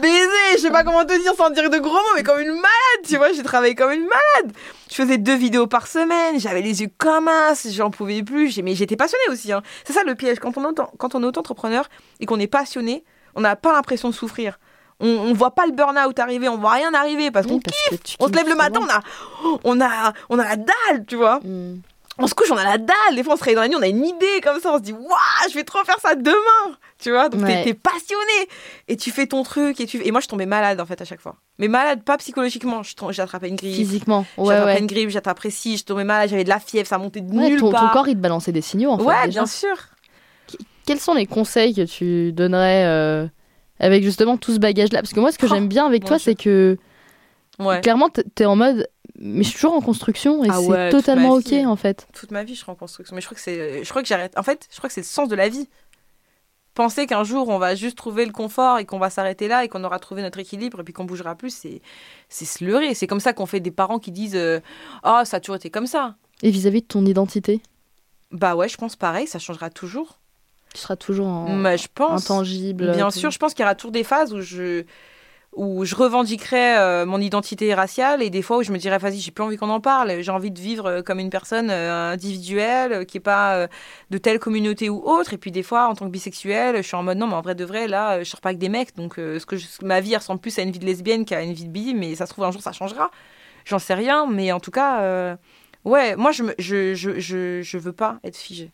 baiser, je sais pas comment te dire sans dire de gros mots, mais comme une malade, tu vois, j'ai travaillé comme une malade. Je faisais deux vidéos par semaine, j'avais les yeux comme un, j'en pouvais plus, mais j'étais passionnée aussi. Hein. C'est ça le piège, quand on, entend, quand on est auto-entrepreneur et qu'on est passionné, on n'a pas l'impression de souffrir. On, on voit pas le burn-out arriver, on voit rien arriver parce qu'on kiffe. On se lève le matin, on a, on a, on a la dalle, tu vois. Mm on se couche, on a la dalle. Des fois, on se réveille dans la nuit, on a une idée comme ça. On se dit, waouh, je vais trop faire ça demain. Tu vois, donc t'es passionné. Et tu fais ton truc. Et, tu... et moi, je tombais malade, en fait, à chaque fois. Mais malade, pas psychologiquement. J'attrapais une grippe. Physiquement. Ouais, j'attrapais une grippe, j'attrapais si, je tombais malade, j'avais de la fièvre, ça montait de nulle ton, part. Ton corps, il te balançait des signaux, en fait. Ouais, bien sûr. Quels sont les conseils que tu donnerais euh, avec justement tout ce bagage-là? Parce que moi, ce que oh, j'aime bien avec toi, c'est que. Ouais. Clairement, t'es en mode mais je suis toujours en construction et ah c'est totalement ok en fait. Toute ma vie, je suis en construction. Mais je crois que c'est, je crois que j'arrête. En fait, je crois que c'est le sens de la vie. Penser qu'un jour on va juste trouver le confort et qu'on va s'arrêter là et qu'on aura trouvé notre équilibre et puis qu'on bougera plus, c'est, c'est se leurrer. C'est comme ça qu'on fait des parents qui disent, euh, oh ça a toujours été comme ça. Et vis-à-vis de ton identité? Bah ouais, je pense pareil, ça changera toujours. Tu seras toujours en... je pense, intangible. Bien sûr, je pense qu'il y aura toujours des phases où je où je revendiquerais euh, mon identité raciale et des fois où je me dirais vas-y j'ai plus envie qu'on en parle. J'ai envie de vivre euh, comme une personne euh, individuelle qui est pas de telle communauté ou autre. Et puis des fois en tant que bisexuelle je suis en mode non mais en vrai de vrai là je sors pas avec des mecs. Donc ce que ma vie ressemble plus à une vie de lesbienne qu'à une vie de bi mais ça se trouve un jour ça changera. J'en sais rien mais en tout cas ouais moi je, je, je, je, je veux pas être figée.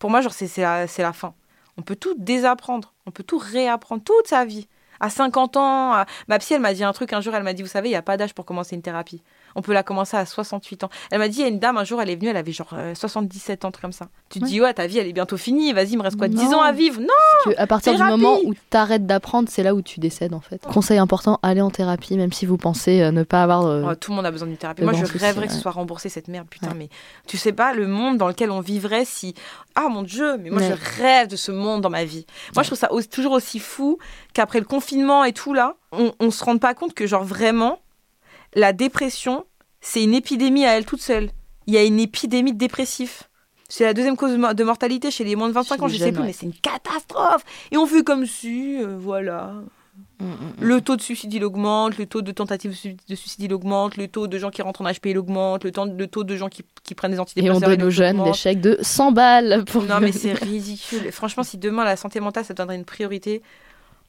Pour moi genre c'est la, la fin. On peut tout désapprendre. On peut tout réapprendre. Toute sa vie à 50 ans. Ma psy, elle m'a dit un truc un jour, elle m'a dit, vous savez, il n'y a pas d'âge pour commencer une thérapie. On peut la commencer à 68 ans. Elle m'a dit, il y a une dame, un jour, elle est venue, elle avait genre 77 euh, ans, truc comme ça. Tu te dis, ouais, ta vie, elle est bientôt finie, vas-y, il me reste quoi, 10 ans à vivre? Non À partir du moment où tu arrêtes d'apprendre, c'est là où tu décèdes, en fait. Conseil important, allez en thérapie, même si vous pensez euh, ne pas avoir. Euh, oh, tout le monde a besoin d'une thérapie. Moi, je rêverais que ce soit remboursé, cette merde, putain, mais tu sais pas le monde dans lequel on vivrait si. Ah mon Dieu, mais moi, je rêve de ce monde dans ma vie. Moi, je trouve ça toujours aussi fou qu'après le confinement et tout, là, on, on se rende pas compte que, genre, vraiment, la dépression, c'est une épidémie à elle toute seule. Il y a une épidémie de dépressif. C'est la deuxième cause de mortalité chez les moins de 25 ans, je sais plus, mais c'est une catastrophe. Et on fait comme si, euh, voilà. Mm, mm, mm. Le taux de suicide il augmente, le taux de tentative de suicide il augmente, le taux de gens qui rentrent en HP il augmente, le, taux de gens qui, prennent des antidépresseurs. Et on donne aux jeunes des chèques de 100 balles pour. Non mais c'est ridicule. Franchement, si demain la santé mentale ça deviendrait une priorité,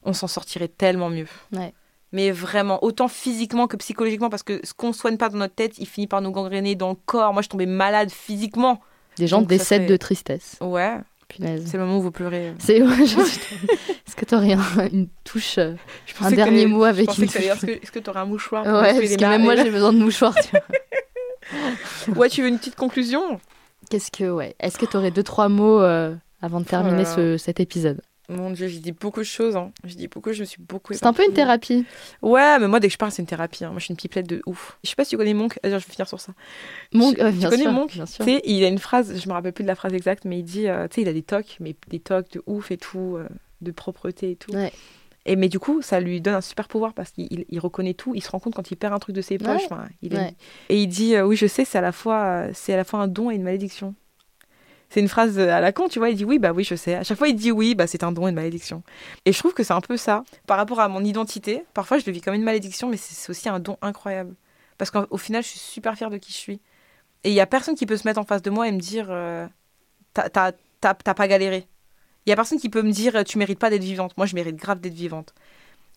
on s'en sortirait tellement mieux. Ouais mais vraiment, autant physiquement que psychologiquement, parce que ce qu'on soigne pas dans notre tête, il finit par nous gangréner dans le corps. Moi, je tombais malade physiquement. Des gens décèdent de tristesse. Ouais. C'est le moment où vous pleurez. C'est. Est-ce que tu aurais une touche, euh, un dernier mot avec une Est-ce que tu aurais un mouchoir Ouais, parce que même moi j'ai besoin de mouchoirs. ouais, tu veux une petite conclusion? Qu'est-ce que ouais Est-ce que tu aurais deux trois mots euh, avant de terminer oh ce, cet épisode? Mon Dieu, j'ai dit beaucoup de choses. Hein. J'ai dit beaucoup, je me suis beaucoup. C'est un peu une thérapie. Ouais, mais moi, dès que je parle, c'est une thérapie. Hein. Moi, je suis une pipelette de ouf. Je sais pas si tu connais Monk. D'ailleurs, je vais finir sur ça. Monk, tu connais sûr, Monk il a une phrase, je me rappelle plus de la phrase exacte, mais il dit, euh, tu sais, il a des tocs, mais des tocs de ouf et tout, euh, de propreté et tout. Ouais. Et mais du coup, ça lui donne un super pouvoir parce qu'il reconnaît tout. Il se rend compte quand il perd un truc de ses poches. il Et il dit, euh, oui, je sais, c'est à la fois, c'est à la fois un don et une malédiction. C'est une phrase à la con, tu vois. Il dit oui, bah oui, je sais. À chaque fois, il dit oui, bah c'est un don et une malédiction. Et je trouve que c'est un peu ça. Par rapport à mon identité, parfois je le vis comme une malédiction, mais c'est aussi un don incroyable. Parce qu'au final, je suis super fière de qui je suis. Et il y a personne qui peut se mettre en face de moi et me dire euh, t'as pas galéré. Il y a personne qui peut me dire tu mérites pas d'être vivante. Moi, je mérite grave d'être vivante.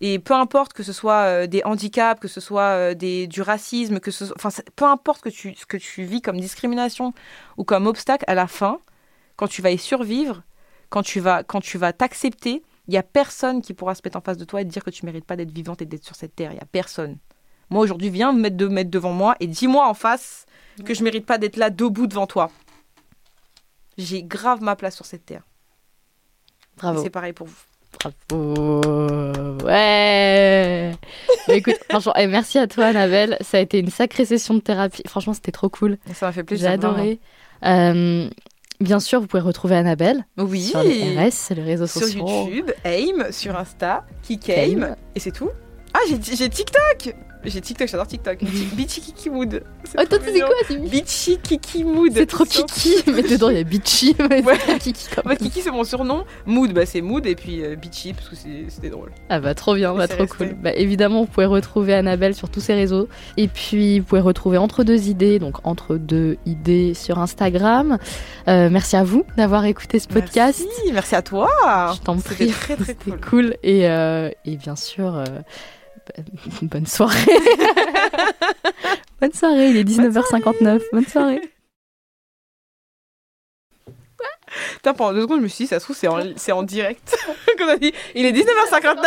Et peu importe que ce soit euh, des handicaps, que ce soit euh, des, du racisme, que ce enfin, peu importe que tu, ce que tu vis comme discrimination ou comme obstacle, à la fin, quand tu vas y survivre, quand tu vas, quand tu vas t'accepter, il y a personne qui pourra se mettre en face de toi et te dire que tu mérites pas d'être vivante et d'être sur cette terre. Il y a personne. Moi aujourd'hui, viens me mettre, de, mettre devant moi et dis-moi en face que je mérite pas d'être là debout devant toi. J'ai grave ma place sur cette terre. Bravo. C'est pareil pour vous. Bravo. Ouais. écoute, franchement, et eh, merci à toi, Annabelle. Ça a été une sacrée session de thérapie. Franchement, c'était trop cool. Ça m'a fait plaisir. J'ai adoré. Euh, bien sûr, vous pouvez retrouver Annabelle oui. sur les RS, les réseaux sur sociaux. Sur YouTube, AIM, sur Insta, Kikaim, et c'est tout. Ah, j'ai TikTok J'ai TikTok, j'adore TikTok. Bitchy Kiki Mood. C'est Oh, quoi Bitchy Kiki Mood. C'est trop kiki, mais dedans il y a bitchy, mais Ouais. trop kiki quand En même. fait, Kiki, c'est mon surnom. Mood, bah, c'est Mood. Et puis euh, Bitchy, parce que c'était drôle. Ah bah trop bien, bah trop resté. cool. Bah évidemment, vous pouvez retrouver Annabelle sur tous ses réseaux. Et puis, vous pouvez retrouver Entre deux idées, donc Entre deux idées sur Instagram. Euh, merci à vous d'avoir écouté ce podcast. Merci, merci à toi. Je t'en C'était prie. très, très C'était cool. cool. Et, euh, et bien sûr, bonne soirée. bonne soirée, il est 19h59. Bonne soirée. Putain, pendant deux secondes, je me suis dit, ça se trouve, c'est en, c'est en direct. Qu'on a dit, il est 19h59.